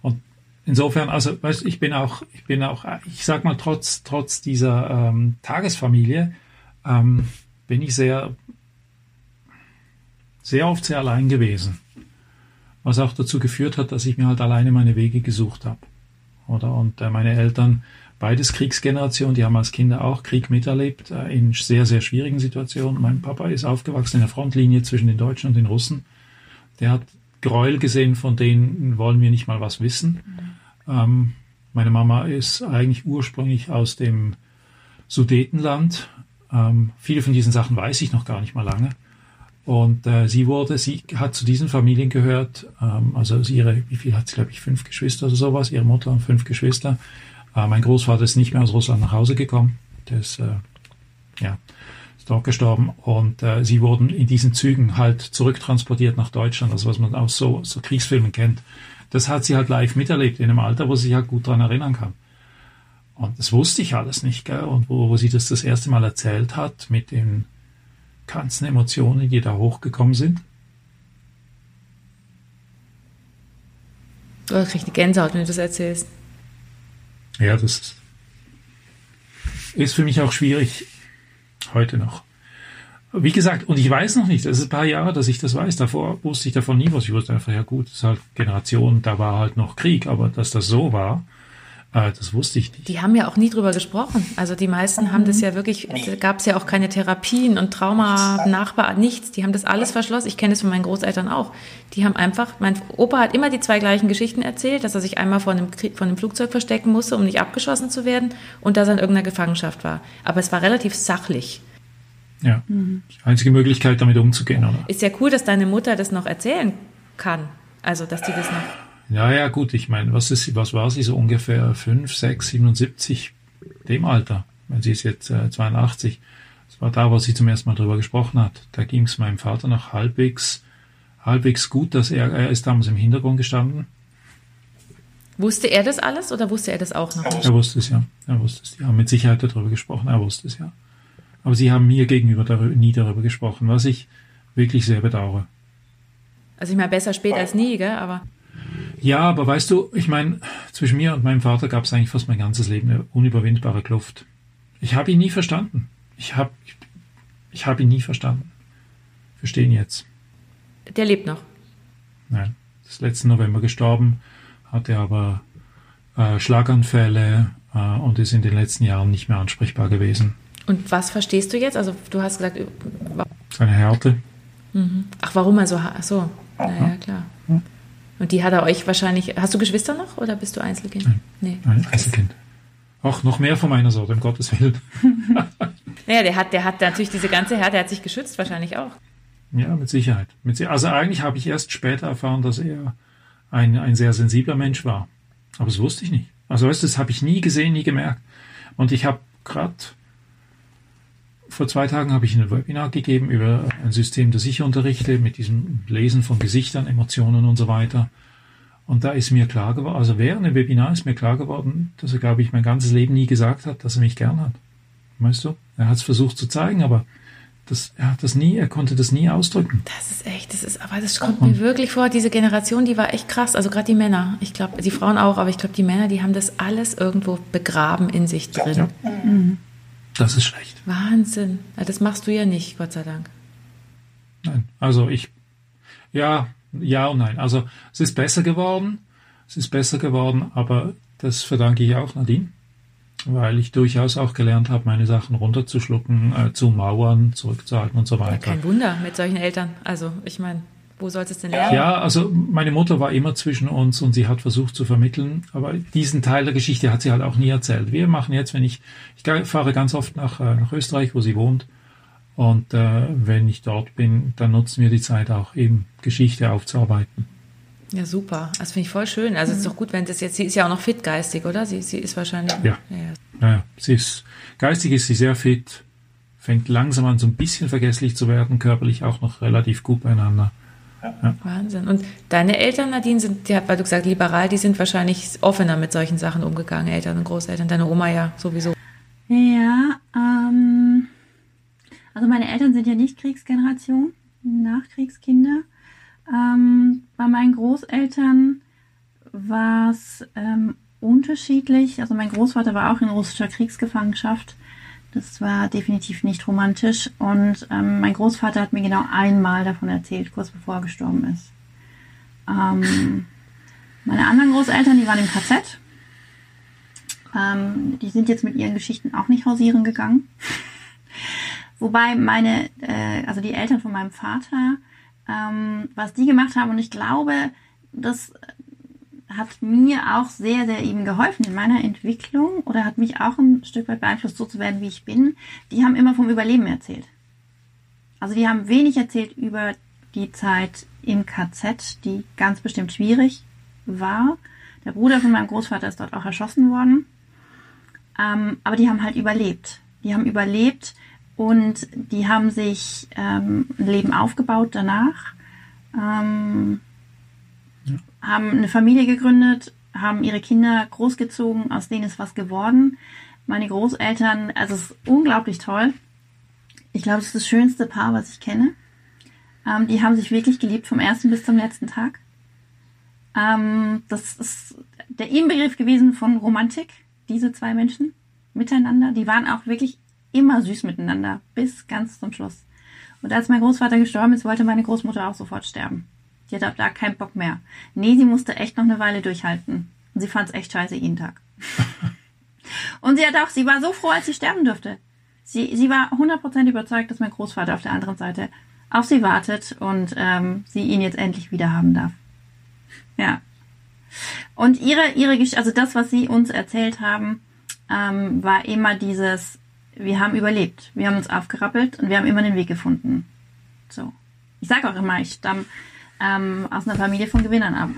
Und insofern, also weißt, ich bin auch, ich bin auch, ich sag mal, trotz trotz dieser ähm, Tagesfamilie ähm, bin ich sehr sehr oft sehr allein gewesen. Was auch dazu geführt hat, dass ich mir halt alleine meine Wege gesucht habe. Oder und äh, meine Eltern, beides Kriegsgeneration, die haben als Kinder auch Krieg miterlebt, äh, in sehr, sehr schwierigen Situationen. Mein Papa ist aufgewachsen in der Frontlinie zwischen den Deutschen und den Russen. Der hat Gräuel gesehen, von denen wollen wir nicht mal was wissen. Ähm, meine Mama ist eigentlich ursprünglich aus dem Sudetenland. Ähm, viele von diesen Sachen weiß ich noch gar nicht mal lange. Und äh, sie wurde, sie hat zu diesen Familien gehört, ähm, also ihre, wie viel hat sie, glaube ich, fünf Geschwister oder sowas, ihre Mutter und fünf Geschwister. Äh, mein Großvater ist nicht mehr aus Russland nach Hause gekommen. Der ist, äh, ja, ist dort gestorben. Und äh, sie wurden in diesen Zügen halt zurücktransportiert nach Deutschland, also was man aus so, so Kriegsfilmen kennt. Das hat sie halt live miterlebt, in einem Alter, wo sie sich halt gut dran erinnern kann. Und das wusste ich alles nicht, gell? Und wo, wo sie das das erste Mal erzählt hat mit den ganzen Emotionen, die da hochgekommen sind? Du kriegst eine Gänsehaut, wenn du das erzählst. Ja, das ist für mich auch schwierig heute noch. Wie gesagt, und ich weiß noch nicht, es ist ein paar Jahre, dass ich das weiß. Davor wusste ich davon nie was. Ich wusste einfach, ja gut, es ist halt Generation, da war halt noch Krieg, aber dass das so war, das wusste ich nicht. Die haben ja auch nie drüber gesprochen. Also die meisten mhm. haben das ja wirklich, da gab es ja auch keine Therapien und Trauma, Nachbar, nichts. Die haben das alles verschlossen. Ich kenne es von meinen Großeltern auch. Die haben einfach, mein Opa hat immer die zwei gleichen Geschichten erzählt, dass er sich einmal vor einem, von einem Flugzeug verstecken musste, um nicht abgeschossen zu werden und dass er in irgendeiner Gefangenschaft war. Aber es war relativ sachlich. Ja, mhm. die einzige Möglichkeit, damit umzugehen. Oder? Ist ja cool, dass deine Mutter das noch erzählen kann. Also, dass die das noch ja, ja, gut, ich meine, was ist, was war sie so ungefähr 5, 6, 77, dem Alter? Wenn sie ist jetzt äh, 82. Das war da, wo sie zum ersten Mal drüber gesprochen hat. Da ging es meinem Vater noch halbwegs, halbwegs gut, dass er, er ist damals im Hintergrund gestanden. Wusste er das alles oder wusste er das auch noch? Er wusste es ja. Er wusste es. Die haben mit Sicherheit darüber gesprochen. Er wusste es ja. Aber sie haben mir gegenüber darüber, nie darüber gesprochen, was ich wirklich sehr bedauere. Also ich meine, besser spät als nie, gell? Aber ja, aber weißt du, ich meine, zwischen mir und meinem Vater gab es eigentlich fast mein ganzes Leben eine unüberwindbare Kluft. Ich habe ihn nie verstanden. Ich habe ich, ich hab ihn nie verstanden. Verstehen jetzt. Der lebt noch. Nein, ist letzten November gestorben, hatte aber äh, Schlaganfälle äh, und ist in den letzten Jahren nicht mehr ansprechbar gewesen. Und was verstehst du jetzt? Also du hast gesagt, seine Härte. Mhm. Ach, warum er so? Ach so, naja, ja. klar. Und die hat er euch wahrscheinlich. Hast du Geschwister noch oder bist du Einzelkind? Nein. Nee. Nein, Einzelkind. Ach, noch mehr von meiner Sorte, um Gottes Willen. naja, der hat, der hat natürlich diese ganze Härte, der hat sich geschützt wahrscheinlich auch. Ja, mit Sicherheit. Also eigentlich habe ich erst später erfahren, dass er ein, ein sehr sensibler Mensch war. Aber das wusste ich nicht. Also weißt du, das habe ich nie gesehen, nie gemerkt. Und ich habe gerade vor zwei Tagen habe ich ein Webinar gegeben über ein System, das ich unterrichte, mit diesem Lesen von Gesichtern, Emotionen und so weiter. Und da ist mir klar geworden, also während dem Webinar ist mir klar geworden, dass er, glaube ich, mein ganzes Leben nie gesagt hat, dass er mich gern hat. Weißt du? Er hat es versucht zu zeigen, aber das, er hat das nie, er konnte das nie ausdrücken. Das ist echt, das ist, aber das kommt und, mir wirklich vor, diese Generation, die war echt krass. Also gerade die Männer, ich glaube, die Frauen auch, aber ich glaube, die Männer, die haben das alles irgendwo begraben in sich drin. Ja. Mhm. Das ist schlecht. Wahnsinn. Das machst du ja nicht, Gott sei Dank. Nein, also ich, Ja, ja und nein. Also es ist besser geworden. Es ist besser geworden, aber das verdanke ich auch Nadine, weil ich durchaus auch gelernt habe, meine Sachen runterzuschlucken, äh, zu mauern, zurückzuhalten und so weiter. Kein Wunder mit solchen Eltern. Also ich meine, wo soll es denn lernen? Ja, also meine Mutter war immer zwischen uns und sie hat versucht zu vermitteln, aber diesen Teil der Geschichte hat sie halt auch nie erzählt. Wir machen jetzt, wenn ich, ich fahre ganz oft nach, äh, nach Österreich, wo sie wohnt, und äh, wenn ich dort bin, dann nutzen wir die Zeit auch eben Geschichte aufzuarbeiten. Ja, super. Das finde ich voll schön. Also es ist doch gut, wenn das jetzt, sie ist ja auch noch fit geistig, oder? Sie, sie ist wahrscheinlich. Ja. Ja, ja. sie ist, geistig ist sie sehr fit, fängt langsam an, so ein bisschen vergesslich zu werden, körperlich auch noch relativ gut beieinander. Ja. Wahnsinn. Und deine Eltern, Nadine, sind, die, weil du gesagt liberal, die sind wahrscheinlich offener mit solchen Sachen umgegangen, Eltern und Großeltern. Deine Oma ja sowieso. Ja, ähm, also meine Eltern sind ja nicht Kriegsgeneration, Nachkriegskinder. Ähm, bei meinen Großeltern war es ähm, unterschiedlich. Also mein Großvater war auch in russischer Kriegsgefangenschaft. Das war definitiv nicht romantisch. Und ähm, mein Großvater hat mir genau einmal davon erzählt, kurz bevor er gestorben ist. Ähm, meine anderen Großeltern, die waren im KZ. Ähm, die sind jetzt mit ihren Geschichten auch nicht hausieren gegangen. Wobei meine, äh, also die Eltern von meinem Vater, ähm, was die gemacht haben. Und ich glaube, das hat mir auch sehr, sehr eben geholfen in meiner Entwicklung oder hat mich auch ein Stück weit beeinflusst, so zu werden, wie ich bin. Die haben immer vom Überleben erzählt. Also die haben wenig erzählt über die Zeit im KZ, die ganz bestimmt schwierig war. Der Bruder von meinem Großvater ist dort auch erschossen worden. Ähm, aber die haben halt überlebt. Die haben überlebt und die haben sich ähm, ein Leben aufgebaut danach, ähm. Haben eine Familie gegründet, haben ihre Kinder großgezogen, aus denen ist was geworden. Meine Großeltern, also es ist unglaublich toll. Ich glaube, es ist das schönste Paar, was ich kenne. Ähm, die haben sich wirklich geliebt vom ersten bis zum letzten Tag. Ähm, das ist der Inbegriff gewesen von Romantik, diese zwei Menschen miteinander. Die waren auch wirklich immer süß miteinander, bis ganz zum Schluss. Und als mein Großvater gestorben ist, wollte meine Großmutter auch sofort sterben. Die hatte da keinen Bock mehr. Nee, sie musste echt noch eine Weile durchhalten. Und sie fand es echt scheiße jeden Tag. und sie hat auch, sie war so froh, als sie sterben durfte. Sie, sie war 100% überzeugt, dass mein Großvater auf der anderen Seite auf sie wartet und ähm, sie ihn jetzt endlich wieder haben darf. Ja. Und ihre, ihre Geschichte, also das, was sie uns erzählt haben, ähm, war immer dieses, wir haben überlebt, wir haben uns aufgerappelt und wir haben immer den Weg gefunden. So. Ich sage auch immer, ich stamme ähm, aus einer Familie von Gewinnern ab.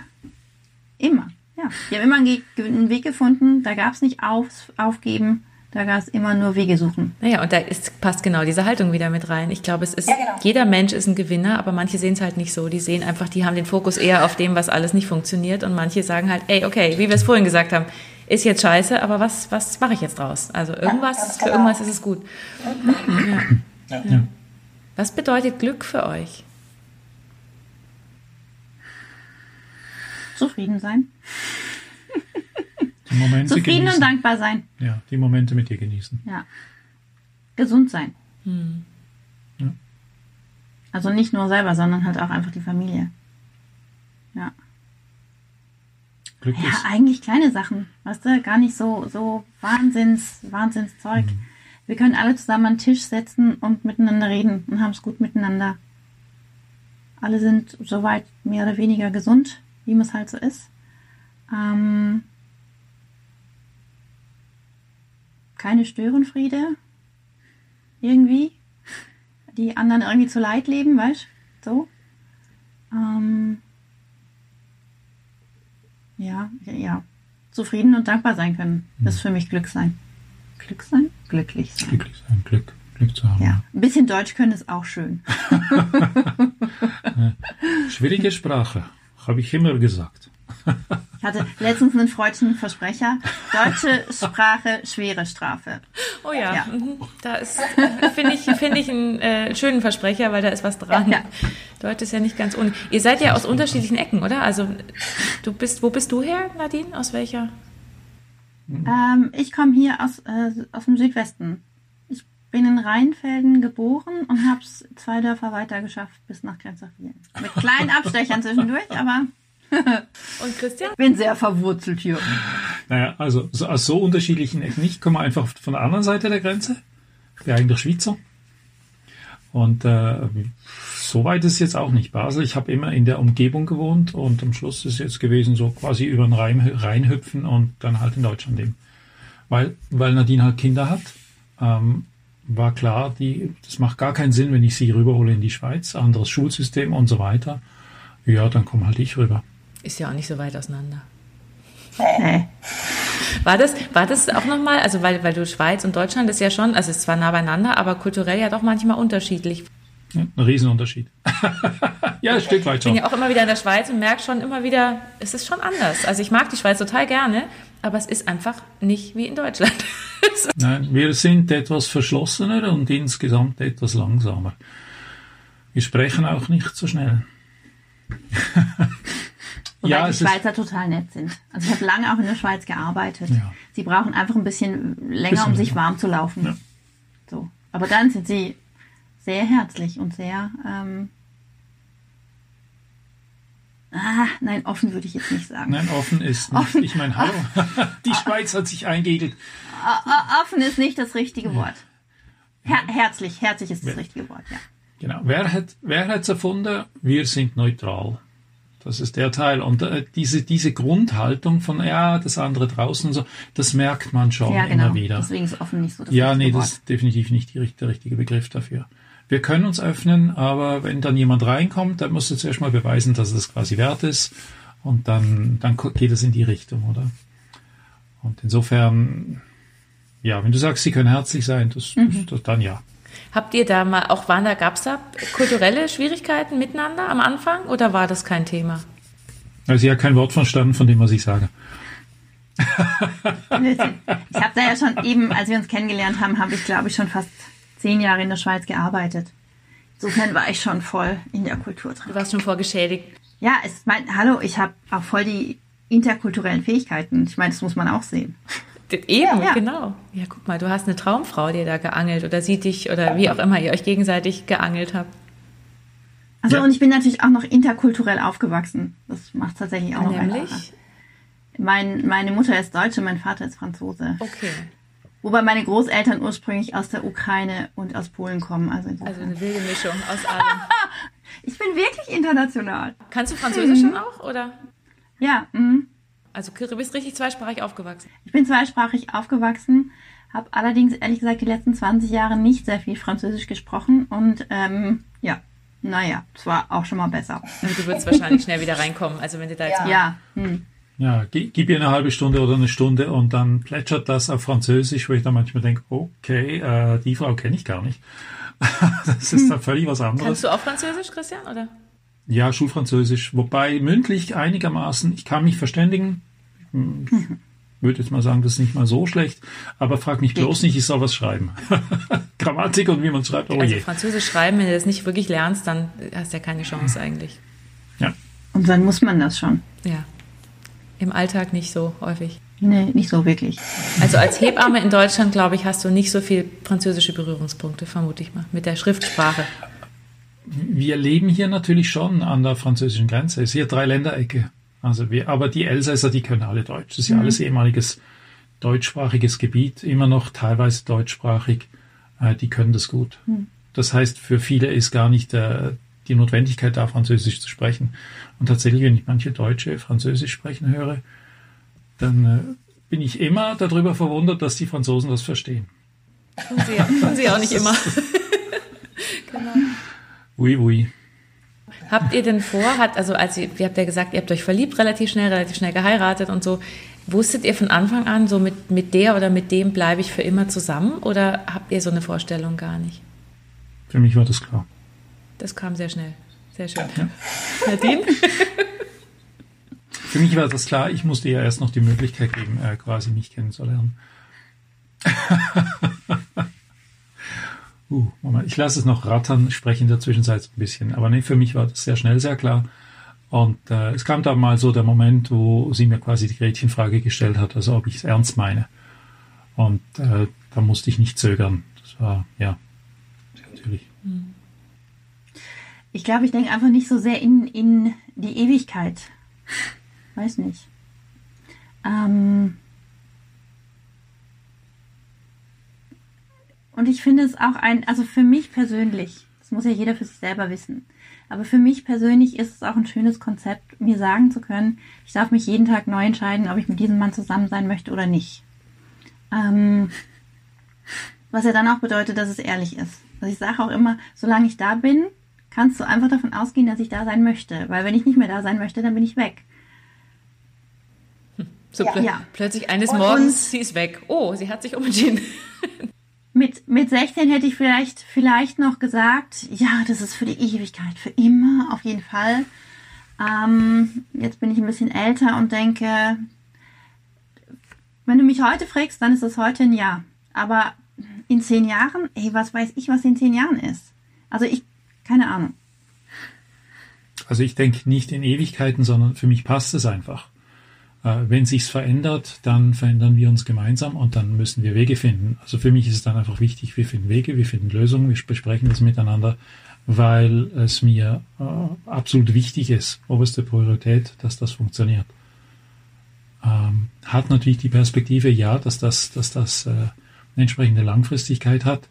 Immer. Ja. Die haben immer einen Weg gefunden, da gab es nicht auf, aufgeben, da gab es immer nur Wege suchen. Naja, und da ist, passt genau diese Haltung wieder mit rein. Ich glaube, es ist, ja, genau. jeder Mensch ist ein Gewinner, aber manche sehen es halt nicht so. Die sehen einfach, die haben den Fokus eher auf dem, was alles nicht funktioniert und manche sagen halt, ey, okay, wie wir es vorhin gesagt haben, ist jetzt scheiße, aber was, was mache ich jetzt draus? Also irgendwas, ja, für genau. irgendwas ist es gut. Ja. Ja. Was bedeutet Glück für euch? Zufrieden sein. Zufrieden genießen. und dankbar sein. Ja, die Momente mit dir genießen. Ja. Gesund sein. Hm. Ja. Also nicht nur selber, sondern halt auch einfach die Familie. Ja. Glück ja, ist. eigentlich kleine Sachen, weißt du, gar nicht so, so Wahnsinns, Wahnsinnszeug. Mhm. Wir können alle zusammen an den Tisch setzen und miteinander reden und haben es gut miteinander. Alle sind soweit mehr oder weniger gesund, wie es halt so ist. Ähm, keine Störenfriede. Irgendwie. Die anderen irgendwie zu leid leben, weißt du? So. Ähm, ja, ja, zufrieden und dankbar sein können. Das ist für mich Glück sein. Glück sein? Glücklich sein. Glücklich sein, Glück, Glück zu haben. Ja, ein bisschen Deutsch können ist auch schön. Schwierige Sprache, habe ich immer gesagt. Ich hatte letztens einen freudschen Versprecher. Deutsche Sprache, schwere Strafe. Oh ja, ja. Mhm. da ist, finde ich, finde ich einen äh, schönen Versprecher, weil da ist was dran. Ja, ja. Deutsch ist ja nicht ganz ohne. Ihr seid ja aus unterschiedlichen Ecken, oder? Also du bist, wo bist du her, Nadine? Aus welcher? Ähm, ich komme hier aus, äh, aus dem Südwesten. Ich bin in Rheinfelden geboren und habe es zwei Dörfer weiter geschafft bis nach Grenzerfehlen. Mit kleinen Abstechern zwischendurch, aber Und Christian? ich bin sehr verwurzelt hier. Naja, also so, aus so unterschiedlichen Ecken nicht. Kommen wir einfach von der anderen Seite der Grenze. Ich bin eigentlich Schweizer. Und äh, so weit ist es jetzt auch nicht. Basel, ich habe immer in der Umgebung gewohnt und am Schluss ist jetzt gewesen, so quasi über den Rhein, Rhein hüpfen und dann halt in Deutschland leben. Weil, weil Nadine halt Kinder hat, ähm, war klar, die, das macht gar keinen Sinn, wenn ich sie rüberhole in die Schweiz, anderes Schulsystem und so weiter. Ja, dann komm halt ich rüber. Ist ja auch nicht so weit auseinander. War das, war das auch nochmal, also weil, weil du Schweiz und Deutschland ist ja schon, also es ist zwar nah beieinander, aber kulturell ja doch manchmal unterschiedlich. Ja, ein Riesenunterschied. ja, ein Stück weit Ich bin schon. ja auch immer wieder in der Schweiz und merke schon immer wieder, es ist schon anders. Also ich mag die Schweiz total gerne, aber es ist einfach nicht wie in Deutschland. Nein, wir sind etwas verschlossener und insgesamt etwas langsamer. Wir sprechen auch nicht so schnell. Wobei ja, die es ist, Schweizer total nett sind. Also ich habe lange auch in der Schweiz gearbeitet. Ja. Sie brauchen einfach ein bisschen länger, Bisschen um sich länger. warm zu laufen. Ja. So. Aber dann sind sie sehr herzlich und sehr ähm, Ah, nein, offen würde ich jetzt nicht sagen. nein, offen ist nicht. Ich meine, hallo, die Schweiz hat sich eingegelt. Offen ist nicht das richtige Wort. Her herzlich, herzlich ist das richtige Wort, ja. Genau. Wer hat wer hat's erfunden? Wir sind neutral. Das ist der Teil. Und äh, diese, diese Grundhaltung von, ja, das andere draußen und so, das merkt man schon Ja, genau. immer wieder. Deswegen ist offen nicht so das Ja, nee, das Wort. ist definitiv nicht die, der richtige Begriff dafür. Wir können uns öffnen, aber wenn dann jemand reinkommt, dann musst du zuerst mal beweisen, dass es quasi wert ist. Und dann, dann geht es in die Richtung, oder? Und insofern, ja, wenn du sagst, sie können herzlich sein, das, Mhm. das, das dann ja. Habt ihr da mal, auch waren da, gab es da kulturelle Schwierigkeiten miteinander am Anfang oder war das kein Thema? Also sie hat kein Wort verstanden von dem, was ich sage. Ich habe da ja schon eben, als wir uns kennengelernt haben, habe ich, glaube ich, schon fast zehn Jahre in der Schweiz gearbeitet. Insofern war ich schon voll in der Kultur drin. Du warst schon vorgeschädigt. Ja, es mein, hallo, ich habe auch voll die interkulturellen Fähigkeiten. Ich meine, das muss man auch sehen. Eben, Ja. genau. Ja, guck mal, du hast eine Traumfrau, die da geangelt oder sie dich oder wie auch immer ihr euch gegenseitig geangelt habt. Also Ja. und ich bin natürlich auch noch interkulturell aufgewachsen. Das macht tatsächlich auch noch einfacher. Nämlich? Mein, meine Mutter ist Deutsche, mein Vater ist Franzose. Okay. Wobei meine Großeltern ursprünglich aus der Ukraine und aus Polen kommen. Also. Also eine wilde Mischung aus allem. ich bin wirklich international. Kannst du Französisch schon auch oder? Ja, mhm. Also du bist richtig zweisprachig aufgewachsen. ich bin zweisprachig aufgewachsen, habe allerdings ehrlich gesagt die letzten 20 Jahre nicht sehr viel Französisch gesprochen und ähm, ja, naja, es war auch schon mal besser. Und du würdest wahrscheinlich schnell wieder reinkommen. Also wenn du da jetzt mal Ja, hm. Ja, gi- gib ihr eine halbe Stunde oder eine Stunde und dann plätschert das auf Französisch, wo ich dann manchmal denke, okay, äh, die Frau kenne ich gar nicht. das ist dann völlig was anderes. Kannst du auch Französisch, Christian, oder? Ja, Schulfranzösisch, wobei mündlich einigermaßen, ich kann mich verständigen. Hm, Ich würde jetzt mal sagen, das ist nicht mal so schlecht, aber frag mich bloß nicht, ich soll was schreiben. Grammatik und wie man schreibt, oh Also je. Französisch schreiben, wenn du das nicht wirklich lernst, dann hast du ja keine Chance eigentlich. Ja. und dann muss man das schon. Ja. Im Alltag nicht so häufig. Nee, nicht so wirklich. Also als Hebamme in Deutschland, glaube ich, hast du nicht so viel französische Berührungspunkte, vermute ich mal, mit der Schriftsprache. Wir leben hier natürlich schon an der französischen Grenze. Es ist hier drei Länderecke. Also wir, aber die Elsässer, die können alle Deutsch. Das ist ja alles ehemaliges deutschsprachiges Gebiet, immer noch teilweise deutschsprachig. Äh, die können das gut. Das heißt, für viele ist gar nicht äh, die Notwendigkeit da, Französisch zu sprechen. Und tatsächlich, wenn ich manche Deutsche Französisch sprechen höre, dann äh, bin ich immer darüber verwundert, dass die Franzosen das verstehen. Tun sie, tun sie auch nicht immer. Oui, oui. Habt ihr denn vor, hat, also als ihr, ihr habt ja gesagt, ihr habt euch verliebt relativ schnell, relativ schnell geheiratet und so. Wusstet ihr von Anfang an, so mit, mit der oder mit dem bleibe ich für immer zusammen? Oder habt ihr so eine Vorstellung gar nicht? Für mich war das klar. Das kam sehr schnell. Sehr schön. Nadine? Für mich war das klar, ich musste ihr erst noch die Möglichkeit geben, äh, quasi mich kennenzulernen. uh, Moment, ich lasse es noch rattern, spreche in der Zwischenzeit ein bisschen. Aber nee, für mich war das sehr schnell sehr klar. Und äh, es kam dann mal so der Moment, wo sie mir quasi die Gretchenfrage gestellt hat, also ob ich es ernst meine. Und äh, da musste ich nicht zögern. Das Das war, ja, natürlich. Ich glaube, ich denke einfach nicht so sehr in, in die Ewigkeit. Weiß nicht. Ähm und ich finde es auch ein, also für mich persönlich, das muss ja jeder für sich selber wissen, aber für mich persönlich ist es auch ein schönes Konzept, mir sagen zu können, ich darf mich jeden Tag neu entscheiden, ob ich mit diesem Mann zusammen sein möchte oder nicht. Ähm was ja dann auch bedeutet, dass es ehrlich ist. Also ich sage auch immer, solange ich da bin, kannst du einfach davon ausgehen, dass ich da sein möchte. Weil wenn ich nicht mehr da sein möchte, dann bin ich weg. So Ja. plö Ja. plötzlich eines Und- Morgens, sie ist weg. Oh, sie hat sich umentschieden. Mit, mit 16 hätte ich vielleicht, vielleicht noch gesagt, ja, das ist für die Ewigkeit, für immer, auf jeden Fall. Ähm, jetzt bin ich ein bisschen älter und denke, wenn du mich heute fragst, dann ist das heute ein Ja. Aber in zehn Jahren, ey, was weiß ich, was in zehn Jahren ist? Also ich, keine Ahnung. Also ich denke nicht in Ewigkeiten, sondern für mich passt es einfach. Äh, wenn sich's verändert, dann verändern wir uns gemeinsam und dann müssen wir Wege finden. Also für mich ist es dann einfach wichtig, wir finden Wege, wir finden Lösungen, wir besprechen das miteinander, weil es mir äh, absolut wichtig ist, oberste Priorität, dass das funktioniert. Ähm, hat natürlich die Perspektive, ja, dass das, dass das äh, eine entsprechende Langfristigkeit hat.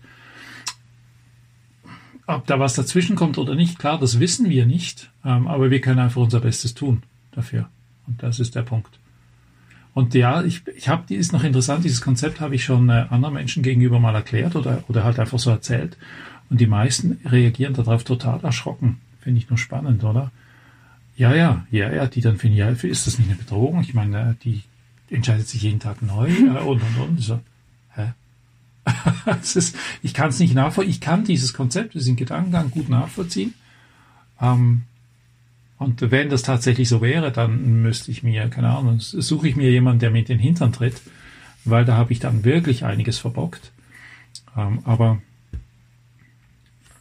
Ob da was dazwischen kommt oder nicht, klar, das wissen wir nicht, ähm, aber wir können einfach unser Bestes tun dafür. Und das ist der Punkt. Und ja, ich, ich habe, die ist noch interessant, dieses Konzept habe ich schon äh, anderen Menschen gegenüber mal erklärt oder, oder halt einfach so erzählt. Und die meisten reagieren darauf total erschrocken. Finde ich nur spannend, oder? Ja, ja, ja, ja, die dann finden, ja, ist das nicht eine Bedrohung? Ich meine, die entscheidet sich jeden Tag neu äh, und und und. So, ist, ich kann es nicht nachvollziehen. Ich kann dieses Konzept, diesen Gedankengang gut nachvollziehen. Ähm, und wenn das tatsächlich so wäre, dann müsste ich mir, keine Ahnung, suche ich mir jemanden, der mir in den Hintern tritt, weil da habe ich dann wirklich einiges verbockt. Ähm, aber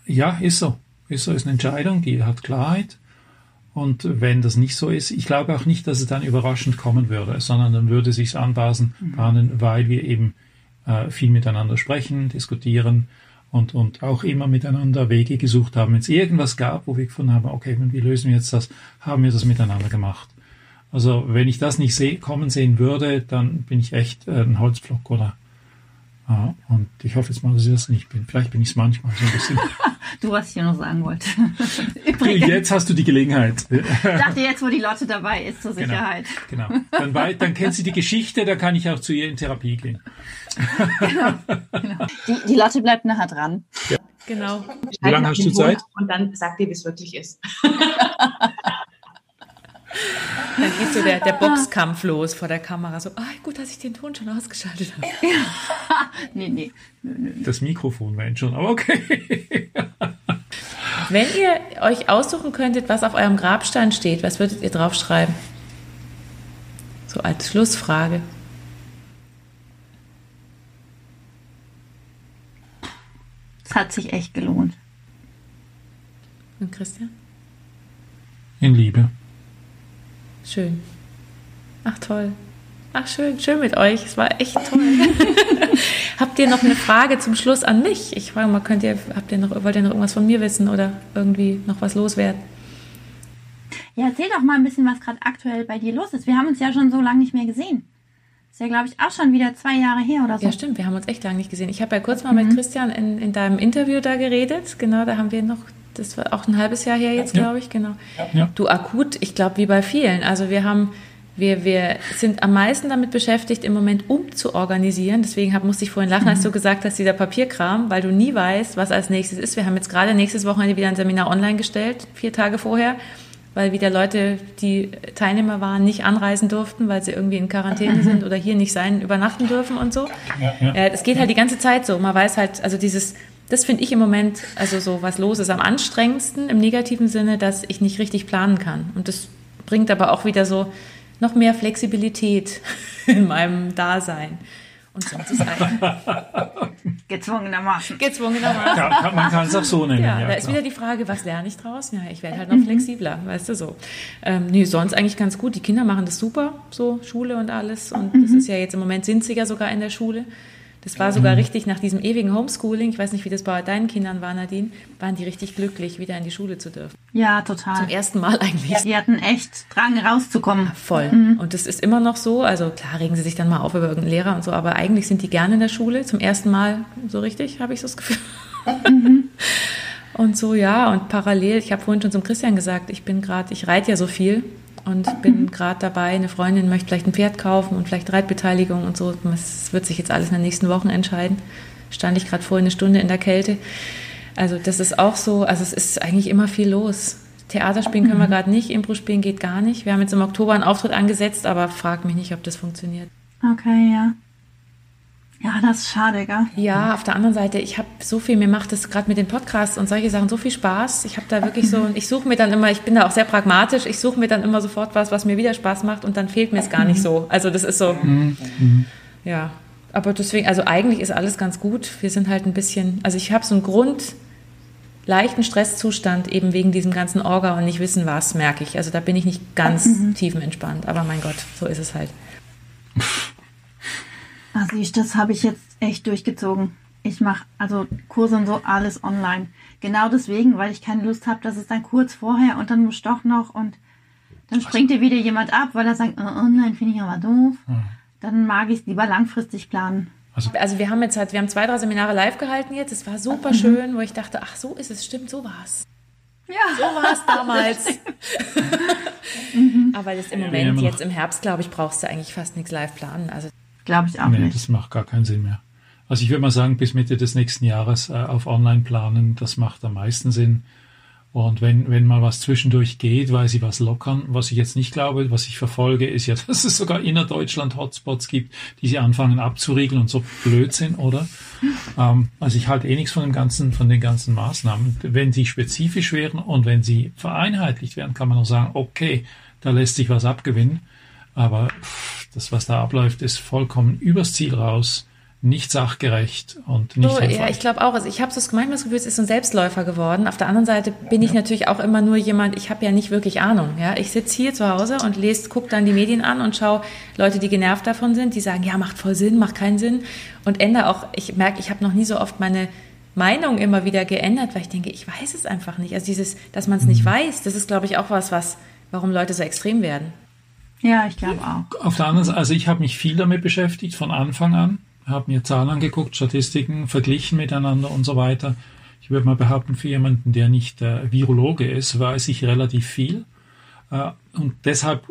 ja, ist so. Ist so, ist eine Entscheidung, die hat Klarheit. Und wenn das nicht so ist, ich glaube auch nicht, dass es dann überraschend kommen würde, sondern dann würde sich's anbahnen, bahnen, weil wir eben äh, viel miteinander sprechen, diskutieren und, und auch immer miteinander Wege gesucht haben. Wenn es irgendwas gab, wo wir gefunden haben, okay, wie lösen wir jetzt das, haben wir das miteinander gemacht. Also wenn ich das nicht seh, kommen sehen würde, dann bin ich echt äh, ein Holzpflock oder ja, und ich hoffe jetzt mal, dass ich das nicht bin. Vielleicht bin ich es manchmal so ein bisschen. Du, was ich ja noch sagen wollte. Übrigens, Jetzt hast du die Gelegenheit. ich dachte jetzt, wo die Lotte dabei ist, zur Genau. Sicherheit. Genau. Dann, wei- dann kennt sie die Geschichte, da kann ich auch zu ihr in Therapie gehen. Die, die Lotte bleibt nachher dran. Genau. Wie lange hast du Zeit? Und dann sagt ihr, wie es wirklich ist. Dann geht so der, der Boxkampf los vor der Kamera. So, ah, gut, dass ich den Ton schon ausgeschaltet habe. Nee, nee. Nö, nö. Das Mikrofon wäre schon, aber okay. Wenn ihr euch aussuchen könntet, was auf eurem Grabstein steht, was würdet ihr draufschreiben? So als Schlussfrage. Es hat sich echt gelohnt. Und Christian? In Liebe. Schön. Ach toll. Ach schön, schön mit euch. Es war echt toll. habt ihr noch eine Frage zum Schluss an mich? Ich frage mal, könnt ihr, habt ihr noch, wollt ihr noch irgendwas von mir wissen oder irgendwie noch was loswerden? Ja, erzähl doch mal ein bisschen, was gerade aktuell bei dir los ist. Wir haben uns ja schon so lange nicht mehr gesehen. Ist ja, glaube ich, auch schon wieder zwei Jahre her oder so. Ja, stimmt, wir haben uns echt lange nicht gesehen. Ich habe ja kurz mal mit Christian in, in deinem Interview da geredet. Genau, da haben wir noch, das war auch ein halbes Jahr her jetzt, Ja. glaube ich, genau. Ja. Du akut, ich glaube, wie bei vielen. Also wir haben, wir, wir sind am meisten damit beschäftigt, im Moment umzuorganisieren. Deswegen hab, musste ich vorhin lachen, als du gesagt hast, dieser Papierkram, weil du nie weißt, was als nächstes ist. Wir haben jetzt gerade nächstes Wochenende wieder ein Seminar online gestellt, vier Tage vorher, weil wieder Leute, die Teilnehmer waren, nicht anreisen durften, weil sie irgendwie in Quarantäne sind oder hier nicht sein, übernachten dürfen und so. Ja, es geht halt die ganze Zeit so. Man weiß halt, also dieses, das finde ich im Moment, also so was los ist, am anstrengendsten im negativen Sinne, dass ich nicht richtig planen kann. Und das bringt aber auch wieder so noch mehr Flexibilität in meinem Dasein. Und sonst ist eigentlich Gezwungenermaßen. gezwungenermaßen. Ja, man kann es auch so nennen. Ja, Ja, da ist klar. wieder die Frage, was lerne ich draus? Ja, ich werde halt noch flexibler, weißt du so. Ähm, nee, sonst eigentlich ganz gut. Die Kinder machen das super, so Schule und alles. Und das ist ja jetzt im Moment sind sie ja sogar in der Schule. Das war sogar richtig nach diesem ewigen Homeschooling, ich weiß nicht, wie das bei deinen Kindern war, Nadine, waren die richtig glücklich, wieder in die Schule zu dürfen. Ja, total. Zum ersten Mal eigentlich. Die hatten echt Drang rauszukommen. Voll. Und das ist immer noch so. Also klar regen sie sich dann mal auf über irgendeinen Lehrer und so, aber eigentlich sind die gerne in der Schule. Zum ersten Mal so richtig, habe ich so das Gefühl. Und so, ja, und parallel, ich habe vorhin schon zum Christian gesagt, ich bin gerade, ich reite ja so viel und bin gerade dabei, eine Freundin möchte vielleicht ein Pferd kaufen und vielleicht Reitbeteiligung und so. Das wird sich jetzt alles in den nächsten Wochen entscheiden. Stand ich gerade vorhin eine Stunde in der Kälte. Also das ist auch so, also es ist eigentlich immer viel los. Theater spielen können wir gerade nicht, Impro spielen geht gar nicht. Wir haben jetzt im Oktober einen Auftritt angesetzt, aber frag mich nicht, ob das funktioniert. Okay, ja. Ja, das ist schade, gell? Ja, auf der anderen Seite, ich habe so viel, mir macht es gerade mit den Podcasts und solche Sachen so viel Spaß. Ich habe da wirklich so, ich suche mir dann immer, ich bin da auch sehr pragmatisch, ich suche mir dann immer sofort was, was mir wieder Spaß macht und dann fehlt mir es gar nicht so. Also das ist so, ja. Aber deswegen, also eigentlich ist alles ganz gut. Wir sind halt ein bisschen, also ich habe so einen Grund, leichten Stresszustand eben wegen diesem ganzen Orga und nicht wissen was, merke ich. Also da bin ich nicht ganz tiefenentspannt. Aber mein Gott, so ist es halt. Also ich, das habe ich jetzt echt durchgezogen. Ich mache also Kurse und so alles online. Genau deswegen, weil ich keine Lust habe, dass es dann kurz vorher und dann muss ich doch noch und dann springt dir wieder jemand ab, weil er sagt, oh, online finde ich aber doof. Dann mag ich es lieber langfristig planen. Also wir haben jetzt halt, wir haben zwei, drei Seminare live gehalten jetzt. Es war super schön, wo ich dachte, ach so ist es, stimmt, so war's. Ja. So war es damals. Aber das im Ja, Moment, noch. jetzt im Herbst, glaube ich, brauchst du eigentlich fast nichts live planen. Also Glaube ich auch Nee, nicht. das macht gar keinen Sinn mehr. Also ich würde mal sagen, bis Mitte des nächsten Jahres äh, auf Online planen, das macht am meisten Sinn. Und wenn, wenn mal was zwischendurch geht, weil sie was lockern, was ich jetzt nicht glaube, was ich verfolge, ist ja, dass es sogar innerdeutschland Hotspots gibt, die sie anfangen abzuriegeln und so Blödsinn, oder? Ähm, also ich halte eh nichts von dem ganzen, von den ganzen Maßnahmen. Wenn sie spezifisch wären und wenn sie vereinheitlicht werden, kann man auch sagen, okay, da lässt sich was abgewinnen. Aber pff, das, was da abläuft, ist vollkommen übers Ziel raus, nicht sachgerecht und nicht So, ja, ich glaube auch. Also ich habe so das manchmal das Gefühl, es ist so ein Selbstläufer geworden. Auf der anderen Seite bin ich natürlich auch immer nur jemand, ich habe ja nicht wirklich Ahnung. Ja? Ich sitze hier zu Hause und lese, gucke dann die Medien an und schaue Leute, die genervt davon sind, die sagen, ja, macht voll Sinn, macht keinen Sinn. Und ändere auch, ich merke, ich habe noch nie so oft meine Meinung immer wieder geändert, weil ich denke, ich weiß es einfach nicht. Also dieses, dass man es nicht weiß, das ist, glaube ich, auch was, was, warum Leute so extrem werden. Ja, ich glaube auch. Auf der anderen Seite, also ich habe mich viel damit beschäftigt von Anfang an, habe mir Zahlen angeguckt, Statistiken verglichen miteinander und so weiter. Ich würde mal behaupten, für jemanden, der nicht äh, Virologe ist, weiß ich relativ viel. Äh, und deshalb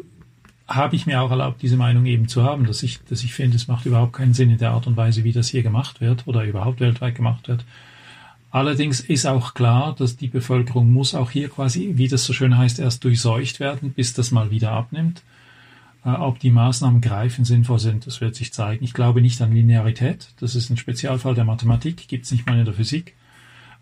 habe ich mir auch erlaubt, diese Meinung eben zu haben, dass ich, dass ich finde, es macht überhaupt keinen Sinn in der Art und Weise, wie das hier gemacht wird oder überhaupt weltweit gemacht wird. Allerdings ist auch klar, dass die Bevölkerung muss auch hier quasi, wie das so schön heißt, erst durchseucht werden, bis das mal wieder abnimmt. Äh, ob die Maßnahmen greifen sinnvoll sind, das wird sich zeigen. Ich glaube nicht an Linearität. Das ist ein Spezialfall der Mathematik, gibt es nicht mal in der Physik.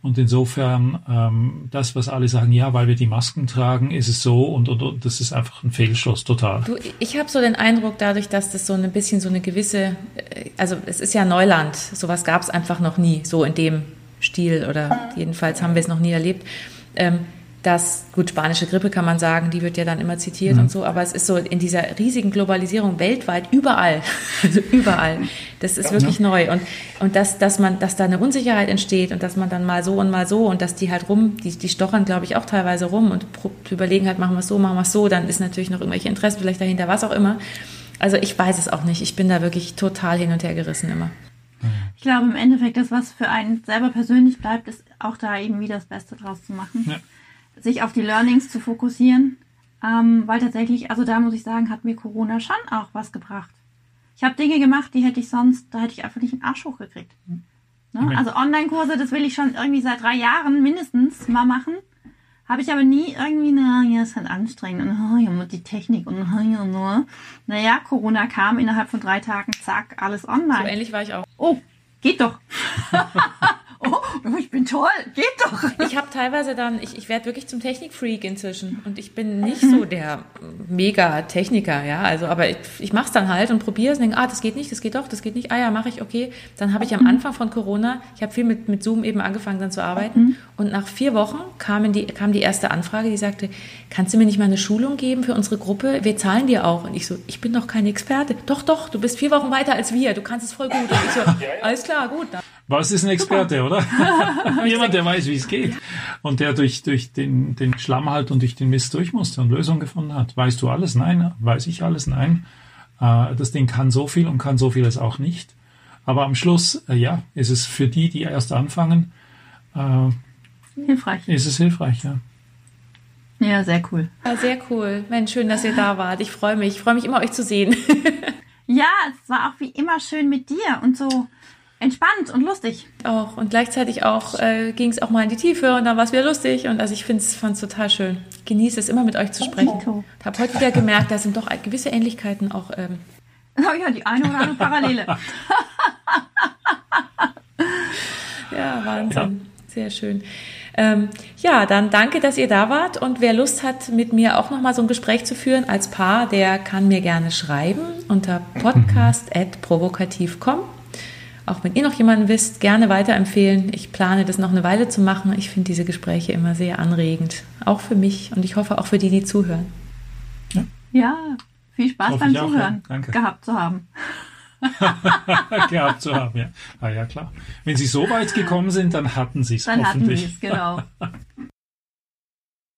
Und insofern, ähm, das, was alle sagen, ja, weil wir die Masken tragen, ist es so und, und, und das ist einfach ein Fehlschluss total. Du, ich habe so den Eindruck, dadurch, dass das so ein bisschen so eine gewisse, äh, also es ist ja Neuland, sowas gab es einfach noch nie, so in dem Stil oder jedenfalls haben wir es noch nie erlebt. Ähm, dass, gut, spanische Grippe kann man sagen, die wird ja dann immer zitiert und so, aber es ist so in dieser riesigen Globalisierung weltweit überall, also überall, das ist wirklich neu und, und dass, dass man, dass da eine Unsicherheit entsteht und dass man dann mal so und mal so und dass die halt rum, die, die stochern glaube ich auch teilweise rum und überlegen halt, machen wir es so, machen wir es so, dann ist natürlich noch irgendwelche Interessen vielleicht dahinter, was auch immer. Also ich weiß es auch nicht, ich bin da wirklich total hin und her gerissen immer. Ich glaube im Endeffekt, das, was für einen selber persönlich bleibt, ist auch da eben wieder das Beste draus zu machen. Ja. Sich auf die Learnings zu fokussieren. Ähm, weil tatsächlich, also da muss ich sagen, hat mir Corona schon auch was gebracht. Ich habe Dinge gemacht, die hätte ich sonst, da hätte ich einfach nicht einen Arsch hochgekriegt. Ne? Okay. Also Online-Kurse, das will ich schon irgendwie seit drei Jahren mindestens mal machen. Habe ich aber nie irgendwie, na ja, ist halt anstrengend und oh, ja, mit die Technik und oh, ja, nur. Naja, Corona kam innerhalb von drei Tagen, zack, alles So online. ähnlich war ich auch. Oh, geht doch. oh, ich bin toll, geht doch. Ich habe teilweise dann, ich, ich werde wirklich zum Technikfreak inzwischen und ich bin nicht so der Mega-Techniker, ja, also aber ich, ich mache es dann halt und probiere es und denke, ah, das geht nicht, das geht doch, das geht nicht, ah ja, mache ich, okay. Dann habe ich am Anfang von Corona, ich habe viel mit, mit Zoom eben angefangen dann zu arbeiten und nach vier Wochen kam die, kam die erste Anfrage, die sagte, kannst du mir nicht mal eine Schulung geben für unsere Gruppe? Wir zahlen dir auch. Und ich so, ich bin doch keine Experte. Doch, doch, du bist vier Wochen weiter als wir, du kannst es voll gut. Und ich so, alles klar, gut. Dann. Was ist ein Experte, oder? Jemand, der weiß, wie es geht. Und der durch, durch den, den Schlamm halt und durch den Mist durch musste und Lösungen gefunden hat. Weißt du alles? Nein. Weiß ich alles? Nein. Äh, das Ding kann so viel und kann so vieles auch nicht. Aber am Schluss, äh, ja, ist es für die, die erst anfangen, äh, Hilfreich. ist es hilfreich, ja. Ja, sehr cool. Ja, sehr cool. Mensch, schön, dass ihr da wart. Ich freue mich. Ich freue mich immer, euch zu sehen. Ja, es war auch wie immer schön mit dir und so entspannt und lustig. auch. Und gleichzeitig auch äh, ging es auch mal in die Tiefe und dann war es wieder lustig. Und also ich finde es total schön. Genieße es immer mit euch zu sprechen. Ich habe heute wieder gemerkt, da sind doch gewisse Ähnlichkeiten auch. Ähm, Oh ja, die eine oder andere Parallele. ja, Wahnsinn. Sehr schön. Ähm, ja, dann danke, dass ihr da wart. Und wer Lust hat, mit mir auch nochmal so ein Gespräch zu führen als Paar, der kann mir gerne schreiben unter podcast.provokativ.com. Auch wenn ihr noch jemanden wisst, gerne weiterempfehlen. Ich plane das noch eine Weile zu machen. Ich finde diese Gespräche immer sehr anregend. Auch für mich und ich hoffe auch für die, die zuhören. Ja, viel Spaß Hoffe beim ich auch, Zuhören ja. Danke. gehabt zu haben. gehabt zu haben, ja. Ah ja, klar. Wenn Sie so weit gekommen sind, dann hatten Sie es Dann hatten hoffentlich. wir es, genau.